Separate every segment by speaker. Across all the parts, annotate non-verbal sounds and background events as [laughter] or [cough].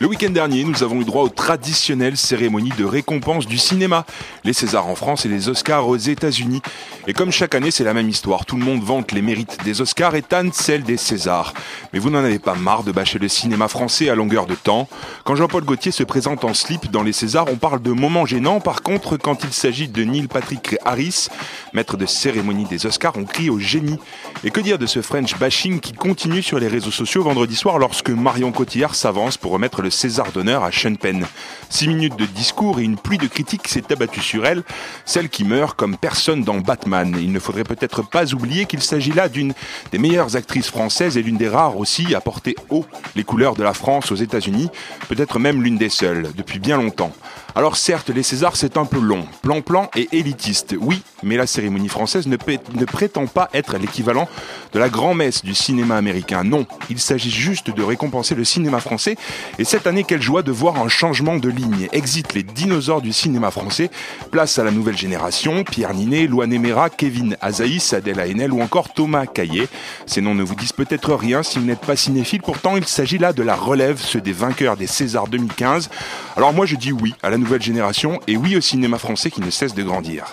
Speaker 1: Le week-end dernier, nous avons eu droit aux traditionnelles cérémonies de récompense du cinéma, les Césars en France et les Oscars aux États-Unis. Et comme chaque année, c'est la même histoire. Tout le monde vante les mérites des Oscars et tanne celles des Césars. Mais vous n'en avez pas marre de bâcher le cinéma français à longueur de temps? Quand Jean-Paul Gaultier se présente en slip dans les Césars, on parle de moments gênants. Par contre, quand il s'agit de Neil Patrick Harris, maître de cérémonie des Oscars, on crie au génie. Et que dire de ce French bashing qui continue sur les réseaux sociaux vendredi soir lorsque Marion Cotillard s'avance pour remettre César d'honneur à Sean Penn. Six minutes de discours et une pluie de critiques s'est abattue sur elle, celle qui meurt comme personne dans Batman. Il ne faudrait peut-être pas oublier qu'il s'agit là d'une des meilleures actrices françaises et l'une des rares aussi à porter haut les couleurs de la France aux États-Unis, peut-être même l'une des seules, depuis bien longtemps. Alors certes, les Césars c'est un peu long, plan-plan et élitiste, oui, mais la cérémonie française ne, prétend pas être l'équivalent de la grand-messe du cinéma américain. Non, il s'agit juste de récompenser le cinéma français. Et cette année, quelle joie de voir un changement de ligne. Exit les dinosaures du cinéma français, place à la nouvelle génération, Pierre Ninet, Loane Mera, Kevin Azaïs, Adèle Haenel ou encore Thomas Caillet. Ces noms ne vous disent peut-être rien si vous n'êtes pas cinéphile, pourtant il s'agit là de la relève, ceux des vainqueurs des Césars 2015. Alors moi je dis oui à la nouvelle génération et oui au cinéma français qui ne cesse de grandir.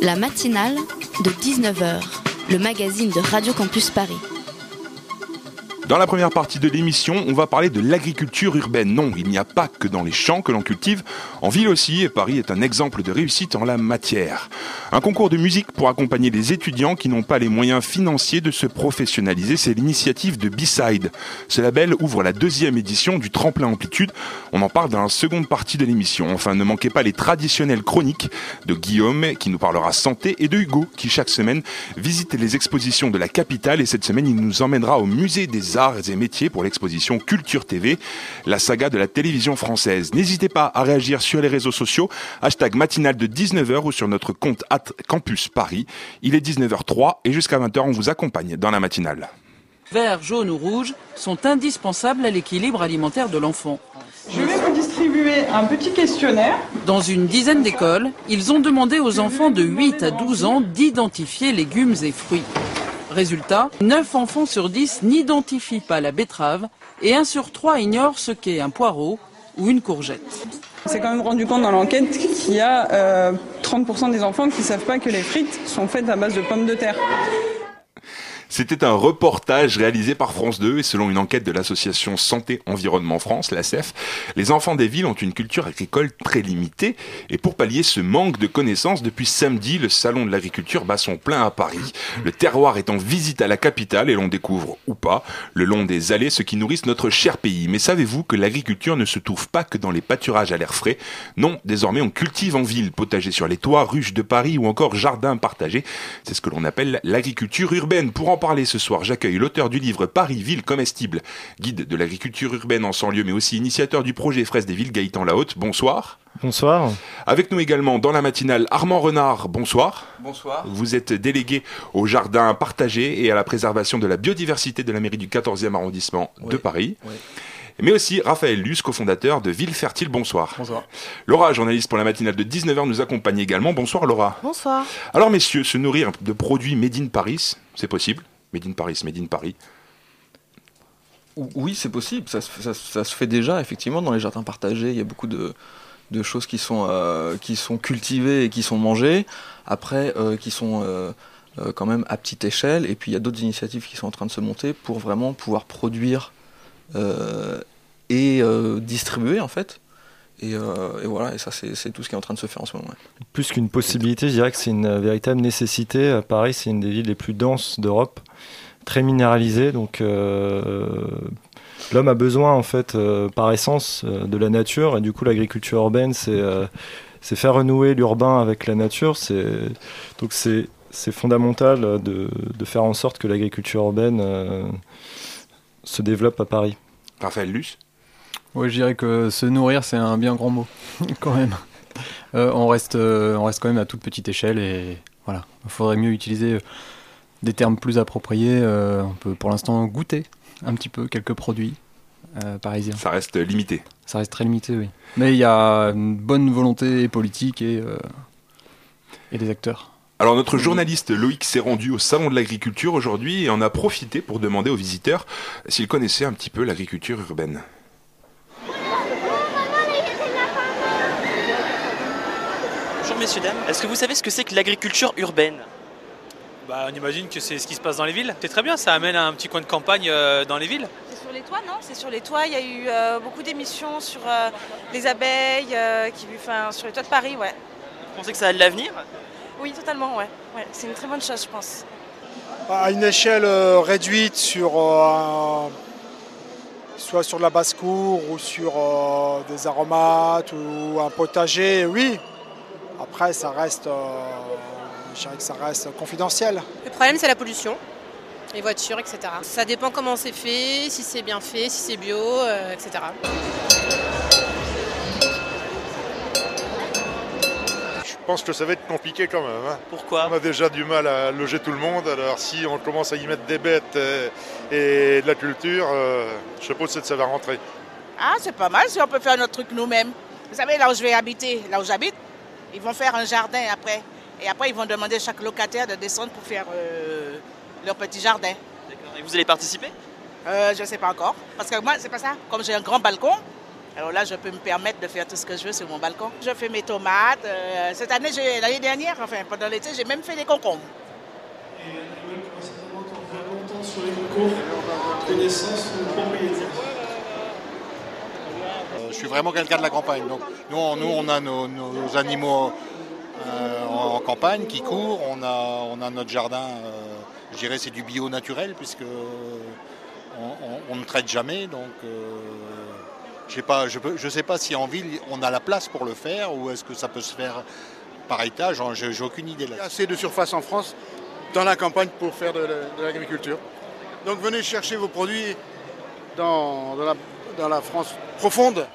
Speaker 2: La matinale de 19h, le magazine de Radio Campus Paris.
Speaker 1: Dans la première partie de l'émission, on va parler de l'agriculture urbaine. Non, il n'y a pas que dans les champs que l'on cultive, en ville aussi, et Paris est un exemple de réussite en la matière. Un concours de musique pour accompagner les étudiants qui n'ont pas les moyens financiers de se professionnaliser, c'est l'initiative de B-Side. Ce label ouvre la deuxième édition du Tremplin Amplitude. On en parle dans la seconde partie de l'émission. Enfin, ne manquez pas les traditionnelles chroniques de Guillaume qui nous parlera santé et de Hugo qui chaque semaine visite les expositions de la capitale et cette semaine il nous emmènera au musée des arts et métiers pour l'exposition Culture TV, la saga de la télévision française. N'hésitez pas à réagir sur les réseaux sociaux, hashtag matinale de 19h ou sur notre compte at Campus Paris. Il est 19h03 et jusqu'à 20h on vous accompagne dans la matinale.
Speaker 3: Vert, jaune ou rouge sont indispensables à l'équilibre alimentaire de l'enfant.
Speaker 4: Je vais vous distribuer un petit questionnaire.
Speaker 3: Dans une dizaine d'écoles, ils ont demandé aux enfants de 8 à 12 ans d'identifier légumes et fruits. Résultat, 9 enfants sur 10 n'identifient pas la betterave et 1 sur 3 ignore ce qu'est un poireau ou une courgette.
Speaker 4: On s'est quand même rendu compte dans l'enquête qu'il y a euh, 30% des enfants qui ne savent pas que les frites sont faites à base de pommes de terre.
Speaker 1: C'était un reportage réalisé par France 2 et selon une enquête de l'association Santé Environnement France, l'ASEF, les enfants des villes ont une culture agricole très limitée et pour pallier ce manque de connaissances, depuis samedi, le salon de l'agriculture bat son plein à Paris. Le terroir est en visite à la capitale et l'on découvre, ou pas, le long des allées ce qui nourrissent notre cher pays. Mais savez-vous que l'agriculture ne se trouve pas que dans les pâturages à l'air frais? Non, désormais on cultive en ville, potager sur les toits, ruches de Paris ou encore jardins partagés. C'est ce que l'on appelle l'agriculture urbaine. Pour en parler ce soir, j'accueille l'auteur du livre Paris, ville comestible, guide de l'agriculture urbaine en 100 lieux, mais aussi initiateur du projet Fraise des villes, Gaëtan Lahaute. Bonsoir.
Speaker 5: Bonsoir.
Speaker 1: Avec nous également dans la matinale Armand Renard. Bonsoir.
Speaker 6: Bonsoir.
Speaker 1: Vous êtes délégué au jardin partagé et à la préservation de la biodiversité de la mairie du 14e arrondissement de. Paris.
Speaker 6: Oui.
Speaker 1: Mais aussi Raphaël Luce, cofondateur de Ville Fertile. Bonsoir.
Speaker 6: Bonsoir.
Speaker 1: Laura, journaliste pour la matinale de 19h, nous accompagne également. Bonsoir Laura.
Speaker 2: Bonsoir.
Speaker 1: Alors messieurs, se nourrir de produits made in Paris, c'est possible Made in Paris, made in Paris.
Speaker 6: Ou- Oui, c'est possible. Ça, se fait- déjà, effectivement, dans les jardins partagés. Il y a beaucoup de, choses qui sont, euh, qui sont cultivées et qui sont mangées. Après, euh, qui sont euh, quand même à petite échelle. Et puis, il y a d'autres initiatives qui sont en train de se monter pour vraiment pouvoir produire et distribuer, en fait. Et, euh, et voilà, et ça, c'est tout ce qui est en train de se faire en ce moment. ouais.
Speaker 5: Plus qu'une possibilité, je dirais que c'est une véritable nécessité. Euh, Paris, c'est une des villes les plus denses d'Europe, très minéralisée. Donc, euh, l'homme a besoin, en fait, euh, par essence, euh, de la nature. Et du coup, l'agriculture urbaine, c'est euh, faire renouer l'urbain avec la nature. Donc c'est fondamental de, de faire en sorte que l'agriculture urbaine euh, se développe à Paris.
Speaker 1: Raphaël Luce?
Speaker 7: Ouais, je dirais que se nourrir, c'est un bien grand mot, [laughs] quand même. Euh, on, reste, euh, on reste quand même à toute petite échelle et voilà. Il faudrait mieux utiliser euh, des termes plus appropriés. Euh, on peut pour l'instant goûter un petit peu quelques produits parisiens.
Speaker 1: Ça reste limité.
Speaker 7: Ça reste très limité, oui. Mais il y a une bonne volonté politique et, et des acteurs.
Speaker 1: Alors notre journaliste Loïc s'est rendu au Salon de l'Agriculture aujourd'hui et en a profité pour demander aux visiteurs s'ils connaissaient un petit peu l'agriculture urbaine.
Speaker 8: Messieurs, dames. Est-ce que vous savez ce que c'est que l'agriculture urbaine
Speaker 9: Bah, on imagine que c'est ce qui se passe dans les villes. C'est très bien, ça amène un petit coin de campagne euh, dans les villes.
Speaker 10: C'est sur les toits, non? C'est sur les toits. Il y a eu euh, beaucoup d'émissions sur euh, les abeilles, euh, qui, enfin, sur les toits de Paris, ouais.
Speaker 8: Vous pensez que ça a de l'avenir?
Speaker 10: Oui, totalement, ouais. ouais. C'est une très bonne chose, je pense.
Speaker 11: À une échelle réduite sur euh, un- soit sur de la basse-cour ou sur euh, des aromates ou un potager, oui. Après, ça reste, euh, je dirais que ça reste confidentiel.
Speaker 12: Le problème, c'est la pollution, les voitures, etc. Ça dépend comment c'est fait, si c'est bien fait, si c'est bio, euh, etc.
Speaker 13: Je pense que ça va être compliqué quand même. hein.
Speaker 8: Pourquoi?
Speaker 13: On a déjà du mal à loger tout le monde, alors si on commence à y mettre des bêtes euh, et de la culture, euh, je suppose que ça va rentrer.
Speaker 14: Ah, c'est pas mal si on peut faire notre truc nous-mêmes. Vous savez, là où je vais habiter, là où j'habite, ils vont faire un jardin après. Et après, ils vont demander à chaque locataire de descendre pour faire euh, leur petit jardin.
Speaker 8: D'accord. Et vous allez participer?
Speaker 14: Euh, je ne sais pas encore. Parce que moi, c'est pas ça. Comme j'ai un grand balcon, alors là, je peux me permettre de faire tout ce que je veux sur mon balcon. Je fais mes tomates. euh, cette année, l'année dernière, enfin, pendant l'été, j'ai même fait des concombres.
Speaker 15: sur les concours de naissance ou propriété?
Speaker 16: Euh, je suis vraiment quelqu'un de la campagne. Donc, nous, on, a nos, animaux euh, en, campagne qui courent. On a, on a notre jardin, euh, je dirais c'est du bio naturel puisque on, ne traite jamais. Donc, pas, je ne sais pas si en ville on a la place pour le faire ou est-ce que ça peut se faire par étage. J'ai j'ai aucune idée là.
Speaker 17: Il y a assez de surface en France dans la campagne pour faire de, la- de l'agriculture. Donc venez chercher vos produits dans la, dans la France profonde.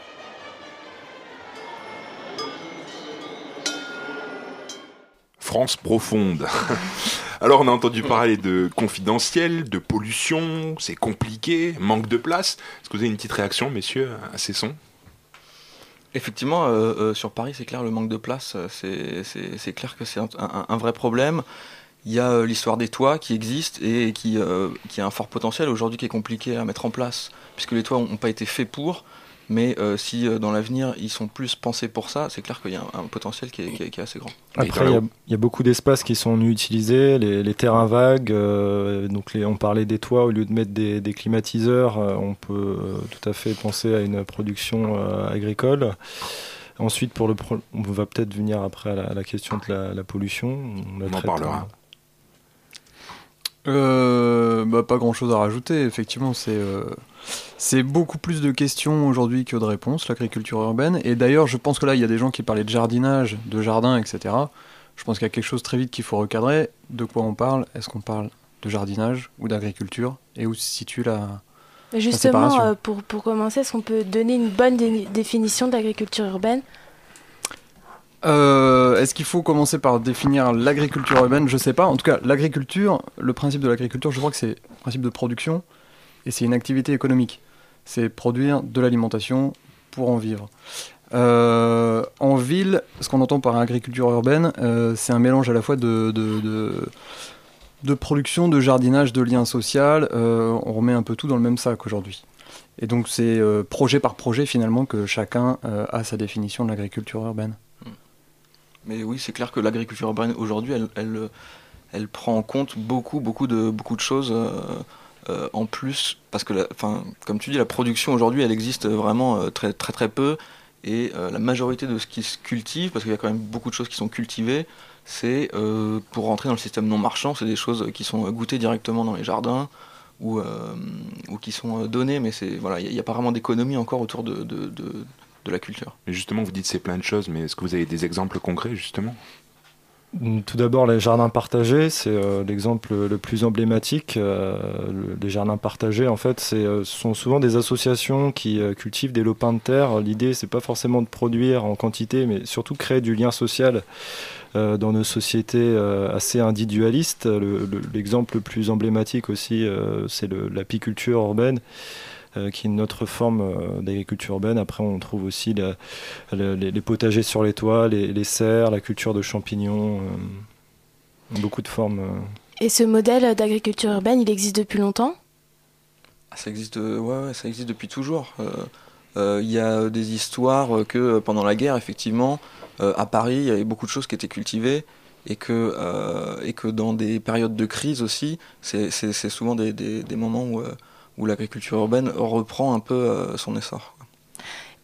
Speaker 1: France profonde. [laughs] Alors on a entendu parler de confidentiel, de pollution, c'est compliqué, manque de place. Est-ce que vous avez une petite réaction, messieurs, à ces sons?
Speaker 6: Effectivement, euh, euh, sur Paris, c'est clair, le manque de place, euh, c'est- clair que c'est un, un- un vrai problème. Il y a euh, l'histoire des toits qui existe et qui, euh, qui a un fort potentiel aujourd'hui qui est compliqué à mettre en place, puisque les toits n'ont pas été faits pour. Mais euh, si euh, dans l'avenir ils sont plus pensés pour ça, c'est clair qu'il y a un, un potentiel qui est, qui est- qui est assez grand.
Speaker 5: Après, il y a- il y, a beaucoup d'espaces qui sont utilisés, les, les terrains vagues. euh, donc, les, on parlait des toits, au lieu de mettre des, des climatiseurs, euh, on peut euh, tout à fait penser à une production euh, agricole. Ensuite, pour le pro- on va peut-être venir après à la, à la question de la, la pollution. On,
Speaker 1: en parlera.
Speaker 7: Euh, bah, pas grand chose à rajouter, effectivement, c'est euh, c'est beaucoup plus de questions aujourd'hui que de réponses, l'agriculture urbaine. Et d'ailleurs, je pense que là, il y a des gens qui parlaient de jardinage, de jardin, etc. Je pense qu'il y a quelque chose très vite qu'il faut recadrer. De quoi on parle? Est-ce qu'on parle de jardinage ou d'agriculture? Et où se situe la,
Speaker 18: Justement, euh, pour, pour commencer, est-ce qu'on peut donner une bonne dé- définition d'agriculture urbaine?
Speaker 7: Euh, Est-ce qu'il faut commencer par définir l'agriculture urbaine? Je sais pas. En tout cas, l'agriculture, le principe de l'agriculture, je crois que c'est le principe de production et c'est une activité économique. C'est produire de l'alimentation pour en vivre. Euh, en ville, ce qu'on entend par agriculture urbaine, euh, c'est un mélange à la fois de, de, de, production, de jardinage, de lien social. Euh, on remet un peu tout dans le même sac aujourd'hui. Et donc c'est euh, projet par projet finalement que chacun a sa définition de l'agriculture urbaine.
Speaker 6: Mais oui, c'est clair que l'agriculture urbaine aujourd'hui, elle, elle, prend en compte beaucoup, beaucoup de, beaucoup de choses euh, euh, en plus, parce que, la- enfin, comme tu dis, la production aujourd'hui, elle existe vraiment euh, très, très, très peu, et la majorité de ce qui se cultive, parce qu'il y a quand même beaucoup de choses qui sont cultivées, c'est pour rentrer dans le système non marchand, c'est des choses qui sont goûtées directement dans les jardins ou, qui sont données, mais c'est voilà, il n'y a, pas vraiment d'économie encore autour de, de la culture.
Speaker 1: Mais justement, vous dites c'est plein de choses, mais est-ce que vous avez des exemples concrets, justement?
Speaker 5: Tout d'abord, les jardins partagés, c'est euh, l'exemple le plus emblématique. Euh, le- les jardins partagés, en fait, c'est, euh, ce sont souvent des associations qui euh, cultivent des lopins de terre. L'idée, c'est pas forcément de produire en quantité, mais surtout créer du lien social euh, dans nos sociétés euh, assez individualistes. Le- le- L'exemple le plus emblématique aussi, euh, c'est l'apiculture urbaine. Euh, qui est une autre forme euh, d'agriculture urbaine. Après, on trouve aussi la- les, les potagers sur les toits, les, les serres, la culture de champignons, euh, beaucoup de formes. euh.
Speaker 18: Et ce modèle d'agriculture urbaine, il existe depuis longtemps?
Speaker 6: Ah, Ça existe, ouais, ouais, ça existe depuis toujours. Euh, euh, Il y a des histoires que pendant la guerre, effectivement, euh, à Paris, il y avait beaucoup de choses qui étaient cultivées et que, euh, et que dans des périodes de crise aussi, c'est souvent des, des- des moments où, euh, où l'agriculture urbaine reprend un peu euh, son essor.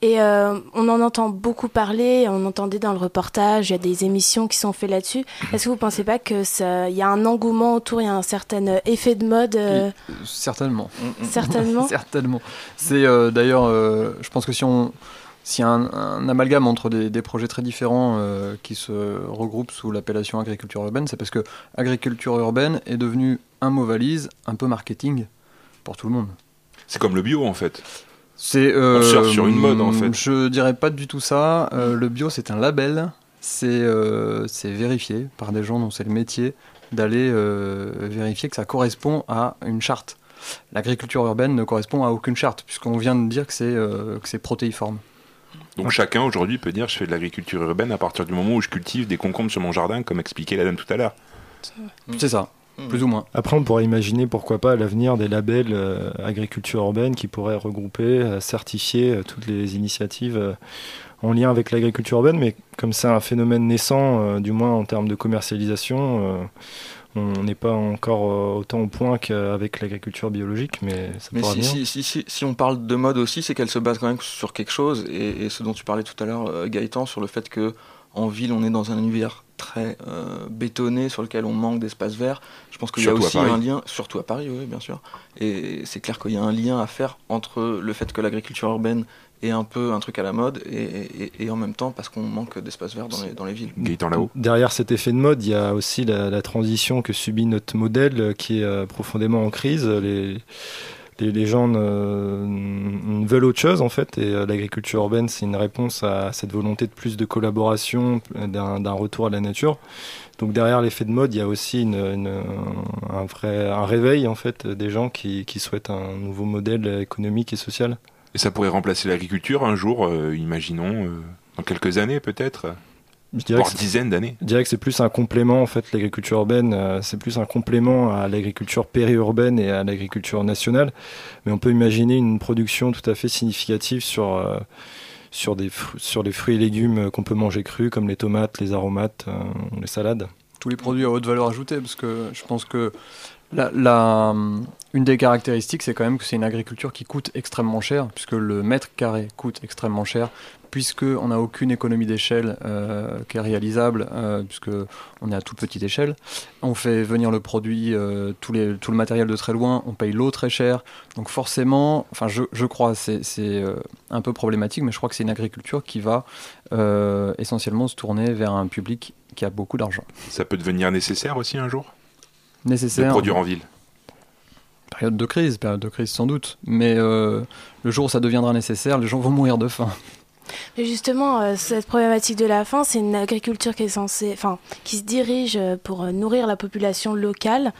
Speaker 18: Et euh, on en entend beaucoup parler, on entendait dans le reportage, il y a des émissions qui sont faites là-dessus. Est-ce que vous ne pensez pas qu'il y a un engouement autour, il y a un certain effet de mode euh,
Speaker 7: Certainement.
Speaker 18: Certainement. [laughs]
Speaker 7: Certainement. C'est euh, d'ailleurs, euh, je pense que si on s'il y a un, un amalgame entre des, des projets très différents euh, qui se regroupent sous l'appellation agriculture urbaine, c'est parce que agriculture urbaine est devenu un mot valise, un peu marketing pour tout le monde.
Speaker 1: C'est comme le bio en fait.
Speaker 7: C'est
Speaker 1: On surfe sur une mode, en fait.
Speaker 7: Je dirais pas du tout ça. Euh, le bio, c'est un label. C'est euh, c'est vérifié par des gens dont c'est le métier d'aller euh, vérifier que ça correspond à une charte. L'agriculture urbaine ne correspond à aucune charte, puisqu'on vient de dire que c'est euh, que c'est protéiforme.
Speaker 1: Donc chacun aujourd'hui peut dire je fais de l'agriculture urbaine à partir du moment où je cultive des concombres sur mon jardin, comme expliquait la dame tout à l'heure.
Speaker 7: C'est ça, plus ou moins.
Speaker 5: Après, on pourrait imaginer pourquoi pas à l'avenir des labels euh, agriculture urbaine qui pourraient regrouper, euh, certifier euh, toutes les initiatives euh, en lien avec l'agriculture urbaine. Mais comme c'est un phénomène naissant, euh, du moins en termes de commercialisation, euh, on n'est pas encore euh, autant au point qu'avec l'agriculture biologique, mais ça
Speaker 6: Mais
Speaker 5: pourra
Speaker 6: si,
Speaker 5: venir.
Speaker 6: si, si, si, si on parle de mode aussi, c'est qu'elle se base quand même sur quelque chose, et, et ce dont tu parlais tout à l'heure, euh, Gaëtan, sur le fait que en ville, on est dans un univers très euh, bétonné, sur lequel on manque d'espace vert. Je pense qu'il y a aussi
Speaker 1: Paris.
Speaker 6: un lien, surtout à Paris, oui, bien sûr. Et c'est clair qu'il y a un lien à faire entre le fait que l'agriculture urbaine est un peu un truc à la mode, et, et- et en même temps parce qu'on manque d'espace vert dans les, dans les villes.
Speaker 1: Gaëtan là-haut.
Speaker 5: Derrière cet effet de mode, il y a aussi la, la transition que subit notre modèle qui est euh, profondément en crise. Les, les, gens veulent autre chose en fait et euh, l'agriculture urbaine c'est une réponse à cette volonté de plus de collaboration, d'un d'un retour à la nature. Donc derrière l'effet de mode, il y a aussi un vrai un réveil en fait des gens qui, souhaitent un nouveau modèle économique et social.
Speaker 1: Et ça pourrait remplacer l'agriculture un jour, euh, imaginons, euh, dans quelques années peut-être?
Speaker 5: Je dirais que c'est-
Speaker 1: dizaines d'années.
Speaker 5: Je dirais que c'est plus un complément en fait l'agriculture urbaine, euh, c'est plus un complément à l'agriculture périurbaine et à l'agriculture nationale, mais on peut imaginer une production tout à fait significative sur euh, sur des sur les fruits et légumes qu'on peut manger crus comme les tomates, les aromates, euh, les salades.
Speaker 7: tous les produits à haute valeur ajoutée, parce que je pense que la- une des caractéristiques, c'est quand même que c'est une agriculture qui coûte extrêmement cher, puisque le mètre carré coûte extrêmement cher, puisque on n'a aucune économie d'échelle euh, qui est réalisable, euh, puisque on est à toute petite échelle. On fait venir le produit, euh, tout, le matériel de très loin, on paye l'eau très cher, donc forcément, enfin je, je crois, c'est euh, un peu problématique, mais je crois que c'est une agriculture qui va euh, essentiellement se tourner vers un public qui a beaucoup d'argent.
Speaker 1: Ça peut devenir nécessaire aussi un jour?
Speaker 7: Nécessaire.
Speaker 1: De produire en ville.
Speaker 7: Période de crise, période de crise sans doute. Mais euh, le jour où ça deviendra nécessaire, les gens vont mourir de faim.
Speaker 18: Mais justement, euh, cette problématique de la faim, c'est une agriculture qui est censée, enfin, qui se dirige euh, pour nourrir la population locale.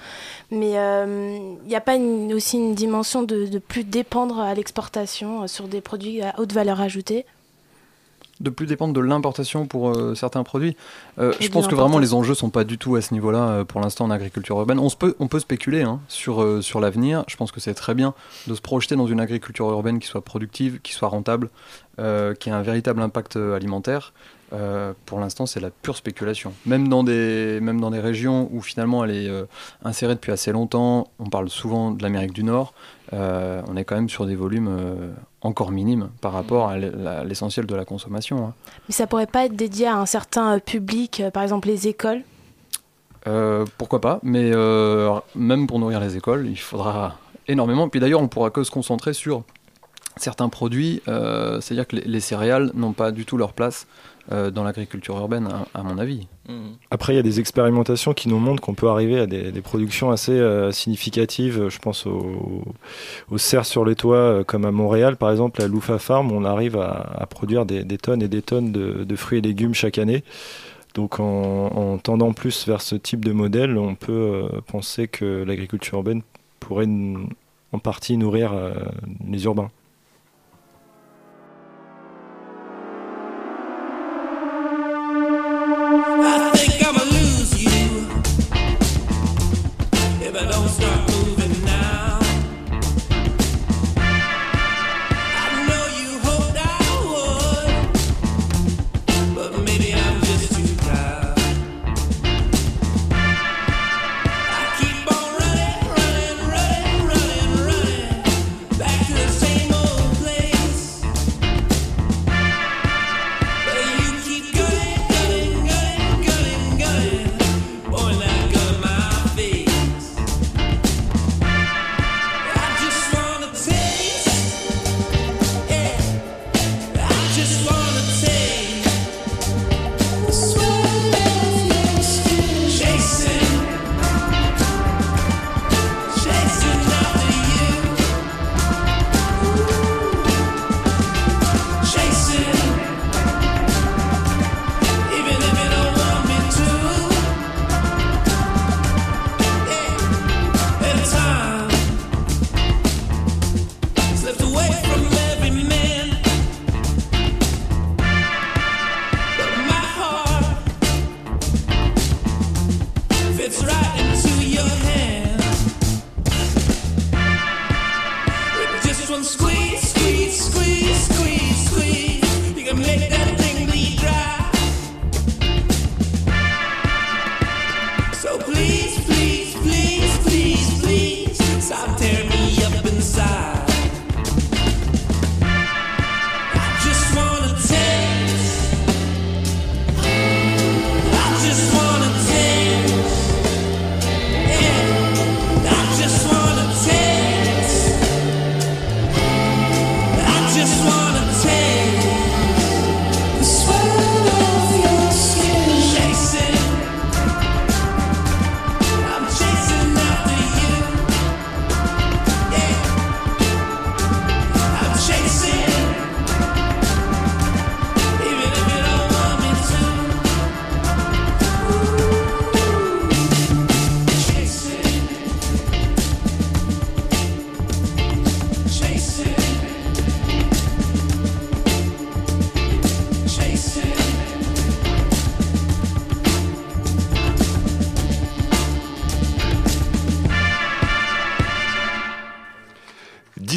Speaker 18: Mais il n'y a pas une- aussi une dimension de, de plus dépendre à l'exportation sur des produits à haute valeur ajoutée?
Speaker 7: De plus dépendre de l'importation pour euh, certains produits. Euh, je pense que vraiment les enjeux sont pas du tout à ce niveau-là euh, pour l'instant en agriculture urbaine. On, se peut, on peut spéculer hein, sur, sur l'avenir. Je pense que c'est très bien de se projeter dans une agriculture urbaine qui soit productive, qui soit rentable, qui ait un véritable impact alimentaire. Euh, pour l'instant, c'est la pure spéculation. Même dans des, même dans des régions où finalement elle est euh, insérée depuis assez longtemps, on parle souvent de l'Amérique du Nord, euh, on est quand même sur des volumes encore minimes par rapport à l'essentiel de la consommation. hein.
Speaker 18: Mais ça pourrait pas être dédié à un certain public, par exemple les écoles?
Speaker 7: Pourquoi pas, mais même pour nourrir les écoles, il faudra énormément. Puis d'ailleurs, on pourra que se concentrer sur certains produits, euh, c'est-à-dire que les, les céréales n'ont pas du tout leur place euh, dans l'agriculture urbaine, à, à mon avis.
Speaker 19: Après, il y a des expérimentations qui nous montrent qu'on peut arriver à des, des productions assez euh, significatives. Je pense aux, aux serres sur les toits, euh, comme à Montréal, par exemple, la Loufa Farm, on arrive à, à produire des, des tonnes et des tonnes de, de fruits et légumes chaque année. Donc, en, en tendant plus vers ce type de modèle, on peut euh, penser que l'agriculture urbaine pourrait en partie nourrir euh, les urbains.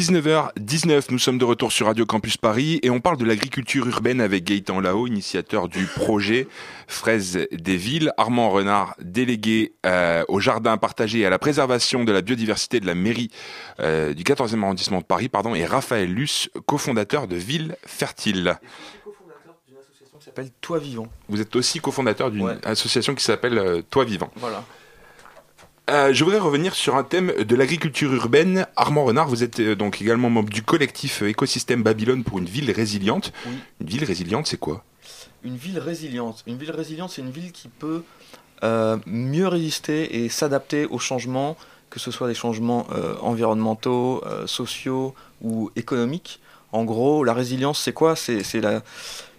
Speaker 1: 19h19, nous sommes de retour sur Radio Campus Paris et on parle de l'agriculture urbaine avec Gaëtan Lao, initiateur du projet Fraises des villes, Armand Renard, délégué euh, au jardin partagé et à la préservation de la biodiversité de la mairie euh, du 14e arrondissement de Paris, pardon, et Raphaël Luce, cofondateur de Villes Fertiles.
Speaker 6: qui s'appelle Toi Vivant.
Speaker 1: Vous êtes aussi cofondateur d'une association qui s'appelle euh, Toi Vivant.
Speaker 6: Voilà.
Speaker 1: Euh, je voudrais revenir sur un thème de l'agriculture urbaine. Armand Renard, vous êtes euh, donc également membre du collectif euh, Écosystème Babylone pour une ville résiliente.
Speaker 6: Oui.
Speaker 1: Une ville résiliente, c'est quoi?
Speaker 6: Une ville résiliente. Une ville résiliente, c'est une ville qui peut mieux résister et s'adapter aux changements, que ce soit des changements environnementaux, sociaux ou économiques. En gros, la résilience, c'est quoi? C'est la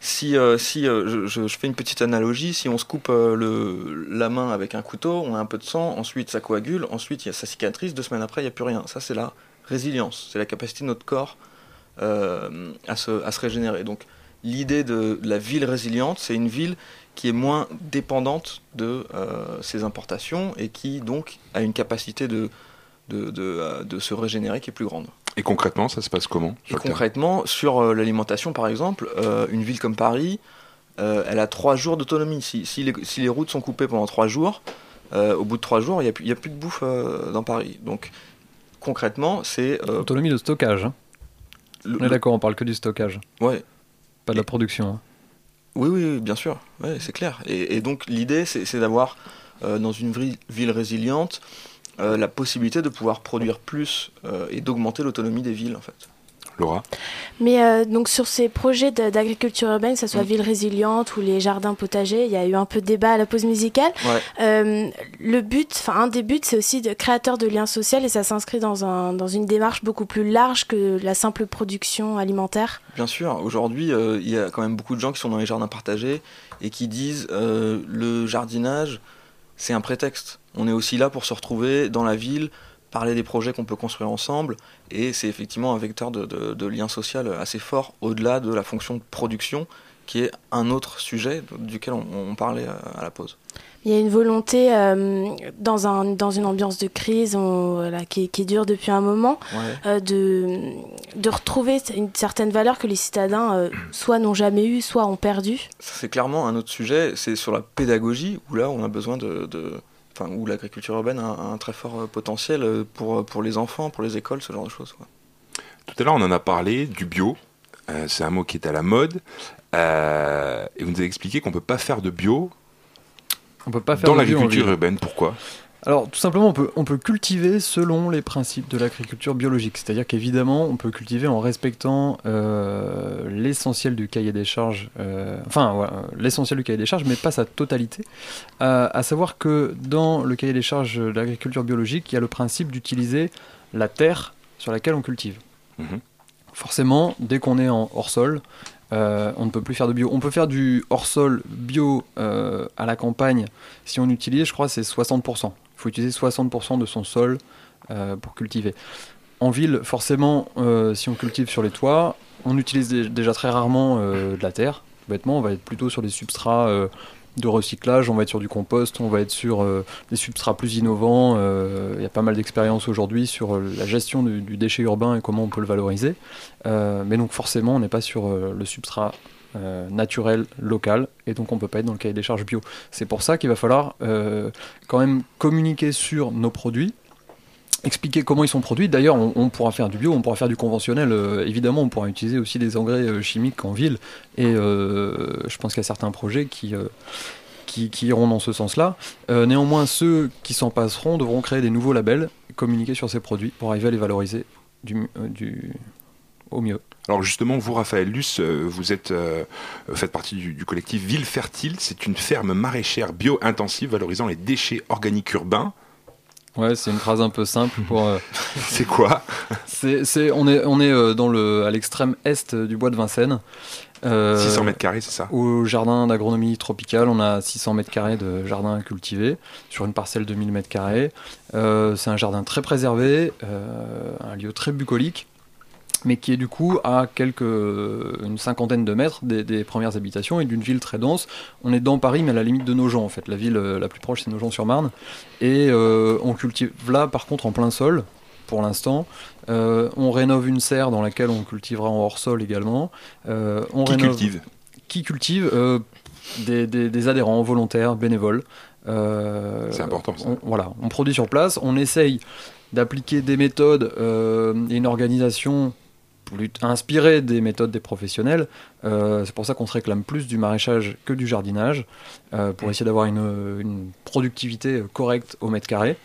Speaker 6: si euh, euh, je, fais une petite analogie, si on se coupe euh, la main avec un couteau, on a un peu de sang, ensuite ça coagule, ensuite il y a sa cicatrice, deux semaines après il n'y a plus rien. Ça c'est la résilience, c'est la capacité de notre corps à, se, à se régénérer. Donc l'idée de, la ville résiliente, c'est une ville qui est moins dépendante de ses importations et qui donc a une capacité de se régénérer qui est plus grande.
Speaker 1: Et concrètement, ça se passe comment
Speaker 6: Et
Speaker 1: sur
Speaker 6: concrètement, sur euh, l'alimentation par exemple, euh, une ville comme Paris, euh, elle a trois jours d'autonomie. Si, si, les, si les routes sont coupées pendant trois jours, euh, au bout de trois jours, il n'y a, plus- a de bouffe euh, dans Paris. Donc concrètement, c'est... euh,
Speaker 7: Autonomie de stockage. hein.
Speaker 6: Le-
Speaker 7: on est d'accord, on parle que du stockage.
Speaker 6: Ouais.
Speaker 7: Pas de la production. hein.
Speaker 6: Oui, oui, oui, bien sûr, ouais, c'est clair. Et, et donc l'idée, c'est d'avoir euh, dans une ville, ville résiliente euh, la possibilité de pouvoir produire plus euh, et d'augmenter l'autonomie des villes, en fait.
Speaker 1: Laura
Speaker 18: Mais euh, donc sur ces projets d'agriculture urbaine, que ce soit
Speaker 6: Mm.
Speaker 18: Ville Résiliente ou les jardins potagers, il y a eu un peu de débat à la pause musicale.
Speaker 6: Ouais.
Speaker 18: Euh, le but, enfin un des buts, c'est aussi de créateur de liens sociaux et ça s'inscrit dans, un, dans une démarche beaucoup plus large que la simple production alimentaire.
Speaker 6: Bien sûr, aujourd'hui, euh, il y a quand même beaucoup de gens qui sont dans les jardins partagés et qui disent euh, le jardinage, c'est un prétexte. On est aussi là pour se retrouver dans la ville, parler des projets qu'on peut construire ensemble, et c'est effectivement un vecteur de, lien social assez fort, au-delà de la fonction de production, qui est un autre sujet duquel on, on parlait à, à la pause.
Speaker 18: Il y a une volonté euh, dans, un, dans une ambiance de crise on- voilà, qui, qui dure depuis un moment
Speaker 6: Ouais.
Speaker 18: euh, de, de retrouver une certaine valeur que les citadins euh, soit n'ont jamais eu, soit ont perdu.
Speaker 6: Ça, c'est clairement un autre sujet, c'est sur la pédagogie, où là on a besoin de... de- Enfin, où l'agriculture urbaine a un, un très fort euh, potentiel euh, pour, pour les enfants, pour les écoles, ce genre de choses. quoi.
Speaker 1: Tout à l'heure, on en a parlé du bio. Euh, c'est un mot qui est à la mode. Euh, et vous nous avez expliqué qu'on peut pas faire de bio
Speaker 7: On peut pas faire
Speaker 1: dans
Speaker 7: de bio en
Speaker 1: l'agriculture urbaine. Pourquoi?
Speaker 7: Alors, tout simplement, on peut, on peut cultiver selon les principes de l'agriculture biologique. C'est-à-dire qu'évidemment, on peut cultiver en respectant euh, l'essentiel du cahier des charges, euh, enfin, ouais, l'essentiel du cahier des charges, mais pas sa totalité. Euh, à savoir que dans le cahier des charges de l'agriculture biologique, il y a le principe d'utiliser la terre sur laquelle on cultive.
Speaker 1: Mhm.
Speaker 7: Forcément, dès qu'on est en hors-sol, euh, on ne peut plus faire de bio. On peut faire du hors-sol bio euh, à la campagne si on utilise, je crois, c'est 60%. Il faut utiliser 60% de son sol euh, pour cultiver. En ville, forcément, si on cultive sur les toits, on utilise dé- déjà très rarement de la terre. Bêtement, on va être plutôt sur des substrats de recyclage, on va être sur du compost, on va être sur euh, des substrats plus innovants. Euh, Il y a pas mal d'expériences aujourd'hui sur euh, la gestion du, déchet urbain et comment on peut le valoriser. Mais donc forcément, on n'est pas sur le substrat naturel, local, et donc on peut pas être dans le cahier des charges bio. C'est pour ça qu'il va falloir quand même communiquer sur nos produits, expliquer comment ils sont produits. D'ailleurs, on, pourra faire du bio, on pourra faire du conventionnel. euh, évidemment, on pourra utiliser aussi des engrais euh, chimiques en ville, et euh, je pense qu'il y a certains projets qui... qui, iront dans ce sens-là. Néanmoins, ceux qui s'en passeront devront créer des nouveaux labels, communiquer sur ces produits pour arriver à les valoriser au mieux.
Speaker 1: Alors justement, vous, Raphaël Luce, vous êtes, faites partie du, du collectif Ville Fertile. C'est une ferme maraîchère bio-intensive valorisant les déchets organiques urbains.
Speaker 7: Ouais, c'est une phrase un peu simple pour. euh, [laughs]
Speaker 1: c'est quoi
Speaker 7: c'est, c'est- on est, on est euh, dans le, à l'extrême est du bois de Vincennes. Euh,
Speaker 1: 600 mètres carrés, c'est ça
Speaker 7: Au jardin d'agronomie tropicale, on a 600 mètres carrés de jardin cultivé sur une parcelle de 1000 mètres carrés. Euh, c'est un jardin très préservé, euh, un lieu très bucolique, mais qui est du coup à quelques, une cinquantaine de mètres des, des premières habitations et d'une ville très dense. On est dans Paris, mais à la limite de Nogent en fait. La ville euh, la plus proche, c'est Nogent-sur-Marne. Et euh, on cultive là, par contre, en plein sol, pour l'instant. Euh, on rénove une serre dans laquelle on cultivera en hors-sol également. Euh, on
Speaker 1: Qui
Speaker 7: rénove-
Speaker 1: cultive?
Speaker 7: Qui cultive des, des- des adhérents volontaires, bénévoles. Euh,
Speaker 1: C'est important, ça.
Speaker 7: on- voilà, on produit sur place, on essaye d'appliquer des méthodes euh, et une organisation plus inspirée des méthodes des professionnels. Euh, c'est pour ça qu'on se réclame plus du maraîchage que du jardinage, euh, pour essayer d'avoir une, une productivité correcte au mètre carré.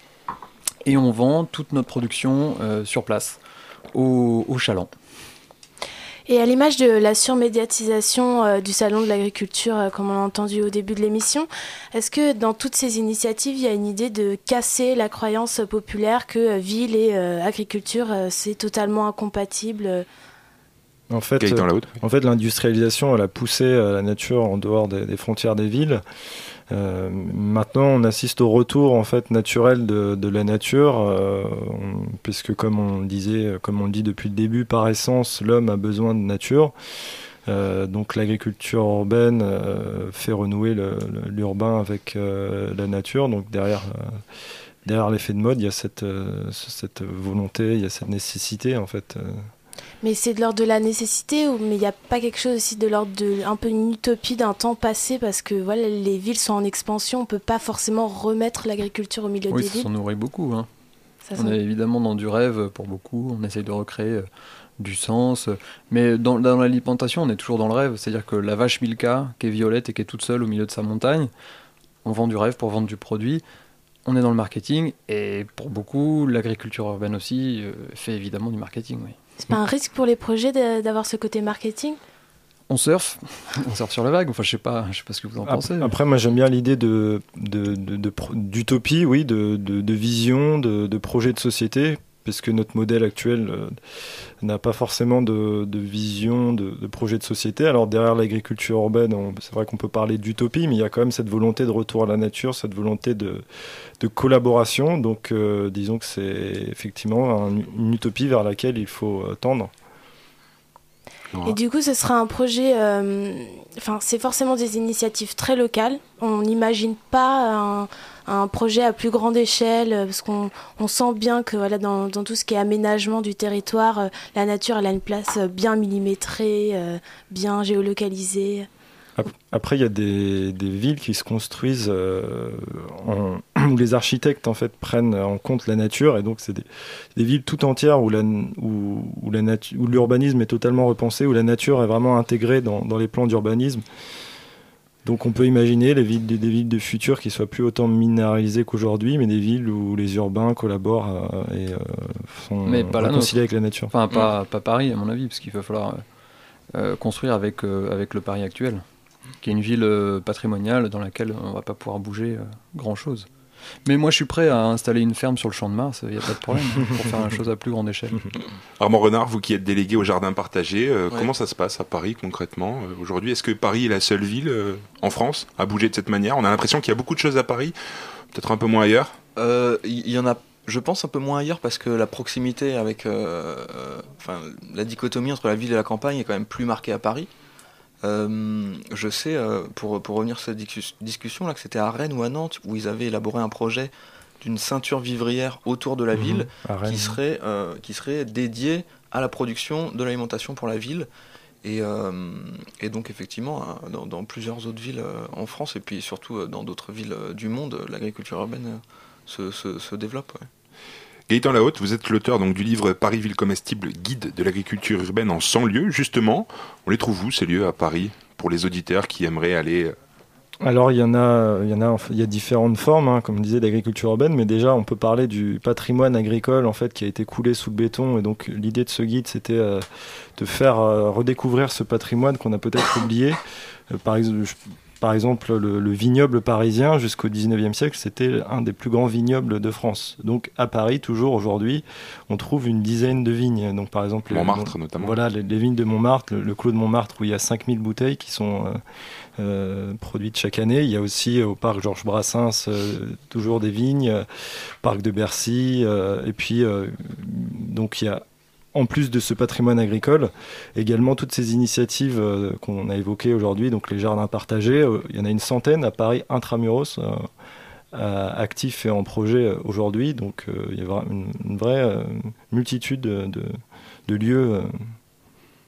Speaker 7: Et on vend toute notre production euh, sur place, au, au chaland.
Speaker 18: Et à l'image de la surmédiatisation euh, du salon de l'agriculture, euh, comme on l'a entendu au début de l'émission, est-ce que dans toutes ces initiatives, il y a une idée de casser la croyance populaire que euh, ville et agriculture, c'est totalement incompatible
Speaker 5: En fait, euh, en fait l'industrialisation, elle a poussé euh, la nature en dehors des, des frontières des villes. Euh, maintenant, on assiste au retour en fait naturel de, de la nature, euh, on- puisque comme on le disait, comme on le dit depuis le début, par essence, l'homme a besoin de nature. Euh, donc l'agriculture urbaine fait renouer l'urbain avec la nature. Donc derrière, derrière l'effet de mode, il y a cette, cette volonté, il y a cette nécessité en fait.
Speaker 18: Mais c'est de l'ordre de la nécessité, ou mais il n'y a pas quelque chose aussi de l'ordre de un peu une utopie d'un temps passé parce que voilà, les villes sont en expansion, on peut pas forcément remettre l'agriculture au milieu
Speaker 7: Oui,
Speaker 18: des
Speaker 7: ça s'en
Speaker 18: villes.
Speaker 7: nourrit beaucoup. hein.
Speaker 18: Ça
Speaker 7: on est évidemment dans du rêve pour beaucoup, on essaye de recréer euh, du sens. euh, Mais dans, dans l'alimentation, on est toujours dans le rêve. C'est-à-dire que la vache Milka, qui est violette et qui est toute seule au milieu de sa montagne, on vend du rêve pour vendre du produit. On est dans le marketing et pour beaucoup, l'agriculture urbaine aussi euh, fait évidemment du marketing. Oui.
Speaker 18: C'est pas un risque pour les projets d'avoir ce côté marketing?
Speaker 7: On surfe, [laughs] on surfe sur la vague. Enfin, je sais pas, je sais pas ce que vous en pensez.
Speaker 5: après, moi j'aime bien l'idée de, de, de- de pro- d'utopie, oui, de, de, de vision, de, de projet de société, parce que notre modèle actuel euh, n'a pas forcément de, vision, de, projet de société. Alors derrière l'agriculture urbaine, c'est vrai qu'on peut parler d'utopie, mais il y a quand même cette volonté de retour à la nature, cette volonté de, collaboration. Donc euh, disons que c'est effectivement un- une utopie vers laquelle il faut euh,
Speaker 18: Et du coup, ce sera un projet. euh, Enfin, c'est forcément des initiatives très locales. On n'imagine pas un, un projet à plus grande échelle euh, parce qu'on on sent bien que voilà, dans, dans tout ce qui est aménagement du territoire, euh, la nature elle a une place bien millimétrée, euh, bien géolocalisée.
Speaker 5: Ap- Après, il y a des, des villes qui se construisent euh, en- où les architectes en fait prennent en compte la nature et donc c'est des, des villes tout entières où la- où, où la natu- où l'urbanisme est totalement repensé, où la nature est vraiment intégrée dans, dans les plans d'urbanisme. Donc on peut imaginer les villes, des, des villes de futur qui soient plus autant minéralisées qu'aujourd'hui, mais des villes où les urbains collaborent euh, et euh, sont
Speaker 7: mais pas
Speaker 5: réconciliés avec la nature.
Speaker 7: Enfin, pas, pas Paris, à mon avis, parce qu'il va falloir euh, construire avec, euh, avec le Paris actuel, qui est une ville patrimoniale dans laquelle on va pas pouvoir bouger grand-chose. Mais moi, je suis prêt à installer une ferme sur le champ de Mars, il n'y a pas de problème, pour faire une chose à plus grande échelle. [laughs]
Speaker 1: Armand Renard, vous qui êtes délégué au jardin partagé, euh,
Speaker 6: Ouais.
Speaker 1: comment ça se passe à Paris concrètement euh, aujourd'hui? Est-ce que Paris est la seule ville euh, en France à bouger de cette manière? On a l'impression qu'il y a beaucoup de choses à Paris, peut-être un peu moins ailleurs.
Speaker 6: Euh, Il y, y en a, je pense, un peu moins ailleurs parce que la proximité avec. euh, euh, enfin, la dichotomie entre la ville et la campagne est quand même plus marquée à Paris. Euh, je sais, euh, pour, pour revenir sur cette discus- discussion, là, que c'était à Rennes ou à Nantes où ils avaient élaboré un projet d'une ceinture vivrière autour de la
Speaker 5: Mhm,
Speaker 6: ville qui, serait, euh, qui serait dédiée à la production de l'alimentation pour la ville. Et, et donc effectivement, hein, dans, dans plusieurs autres villes en France et puis surtout dans d'autres villes du monde, l'agriculture urbaine se, se- se développe. ouais.
Speaker 1: Gaëtan Lahaute, vous êtes l'auteur donc du livre Paris ville comestible, guide de l'agriculture urbaine en 100 lieux. Justement, on les trouve où ces lieux à Paris pour les auditeurs qui aimeraient aller euh,
Speaker 5: Alors il y en a, il y en a, il y a différentes formes, hein, comme je disais, d'agriculture urbaine, mais déjà on peut parler du patrimoine agricole en fait qui a été coulé sous le béton, et donc l'idée de ce guide c'était euh, de faire euh, redécouvrir ce patrimoine qu'on a peut-être oublié. Par, ex- je- par exemple, le, le vignoble parisien jusqu'au 19e siècle, c'était un des plus grands vignobles de France. Donc à Paris, toujours aujourd'hui, on trouve une dizaine de vignes. Donc par exemple, les-
Speaker 1: Montmartre, notamment.
Speaker 5: Voilà, les, les vignes de Montmartre, le, le clos de Montmartre où il y a 5000 bouteilles qui sont euh, euh, produites chaque année. Il y a aussi euh, au parc Georges Brassens euh, toujours des vignes, parc de Bercy, et puis donc il y a en plus de ce patrimoine agricole, également toutes ces initiatives euh, qu'on a évoquées aujourd'hui, donc les jardins partagés, euh, il y en a une centaine à Paris intramuros, euh, actifs et en projet aujourd'hui, donc euh, il y a une, une vraie euh, multitude de, de- de lieux euh,